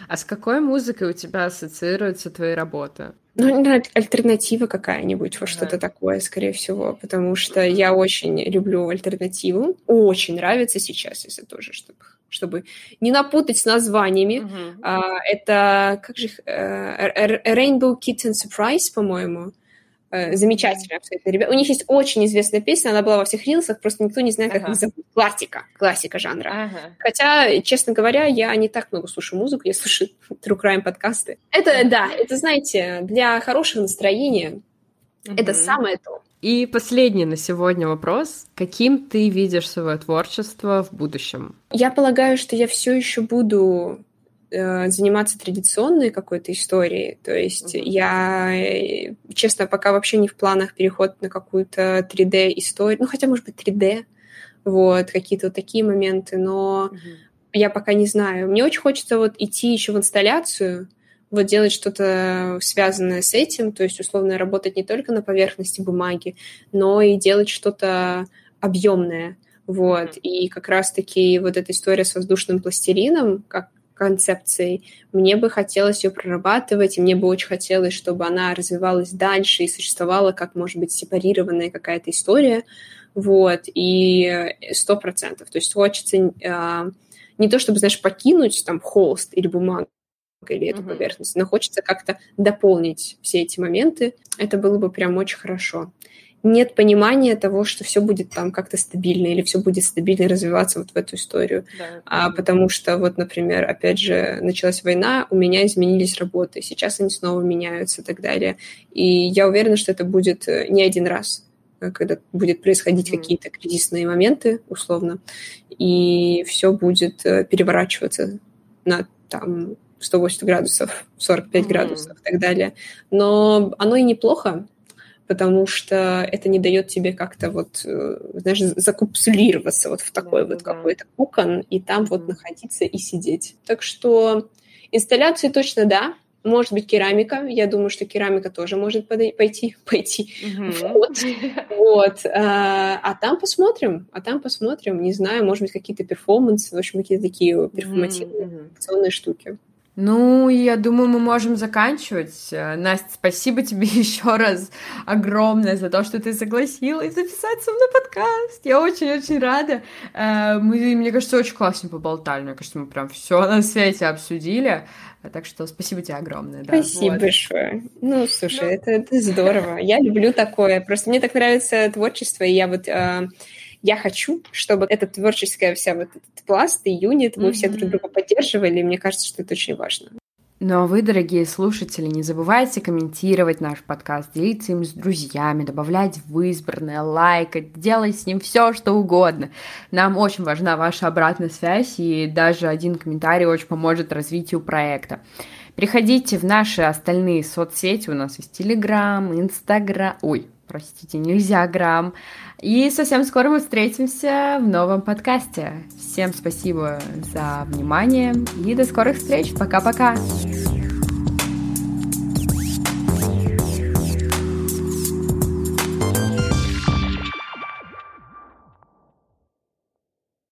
А с какой музыкой у тебя ассоциируется твоя работа? Ну, альтернатива какая-нибудь, вот что-то такое, скорее всего, потому что я очень люблю альтернативу. Очень нравится сейчас, если тоже, чтобы чтобы не напутать с названиями. Uh-huh. А, это, как же их, uh, Rainbow Kitten Surprise, по-моему. Э, замечательные абсолютно ребята. У них есть очень известная песня, она была во всех рилсах, просто никто не знает, как ага. их зовут. Классика, классика жанра. Ага. Хотя, честно говоря, я не так много слушаю музыку, я слушаю True Crime подкасты. Это, да, это, знаете, для хорошего настроения угу. это самое то. И последний на сегодня вопрос. Каким ты видишь свое творчество в будущем? Я полагаю, что я все еще буду заниматься традиционной какой-то историей. То есть mm-hmm. я, э, честно, пока вообще не в планах переход на какую-то 3D-историю, ну, хотя, может быть, 3D, вот, какие-то вот такие моменты, но mm-hmm. я пока не знаю. Мне очень хочется вот идти еще в инсталляцию, вот делать что-то связанное с этим, то есть, условно, работать не только на поверхности бумаги, но и делать что-то объемное. Вот, и как раз-таки вот эта история с воздушным пластилином, как концепцией. Мне бы хотелось ее прорабатывать, и мне бы очень хотелось, чтобы она развивалась дальше и существовала как, может быть, сепарированная какая-то история. Вот, и сто процентов. То есть хочется э, не то, чтобы, знаешь, покинуть там холст или бумагу, или эту mm-hmm. поверхность, но хочется как-то дополнить все эти моменты. Это было бы прям очень хорошо нет понимания того, что все будет там как-то стабильно или все будет стабильно развиваться вот в эту историю. Да. А потому что вот, например, опять же, началась война, у меня изменились работы, сейчас они снова меняются и так далее. И я уверена, что это будет э, не один раз э, когда будет происходить mm. какие-то кризисные моменты, условно, и все будет э, переворачиваться на там 180 градусов, 45 mm. градусов и так далее. Но оно и неплохо, потому что это не дает тебе как-то вот, э, знаешь, закапсулироваться вот в такой да, вот да. какой-то кокон и там вот находиться и сидеть. Так что инсталляции точно да, может быть, керамика. Я думаю, что керамика тоже может пойти, пойти mm-hmm. вот. вот. А, а там посмотрим, а там посмотрим. Не знаю, может быть, какие-то перформансы, в общем, какие-то такие перформативные mm-hmm. штуки. Ну, я думаю, мы можем заканчивать. Э, Настя, спасибо тебе еще раз огромное за то, что ты согласилась записаться на подкаст. Я очень-очень рада. Э, мы, мне кажется, очень классно поболтали. Мне кажется, мы прям все на свете обсудили. Так что спасибо тебе огромное. Да. Спасибо вот. большое. Ну, слушай, ну... Это, это здорово. Я люблю такое. Просто мне так нравится творчество, и я вот э, я хочу, чтобы эта творческая вся вот этот пласт и юнит, мы mm-hmm. все друг друга поддерживали, и мне кажется, что это очень важно. Ну а вы, дорогие слушатели, не забывайте комментировать наш подкаст, делиться им с друзьями, добавлять в избранное, лайкать, делать с ним все, что угодно. Нам очень важна ваша обратная связь, и даже один комментарий очень поможет развитию проекта. Приходите в наши остальные соцсети, у нас есть Телеграм, Инстаграм, ой, простите, нельзя грамм. И совсем скоро мы встретимся в новом подкасте. Всем спасибо за внимание и до скорых встреч. Пока-пока.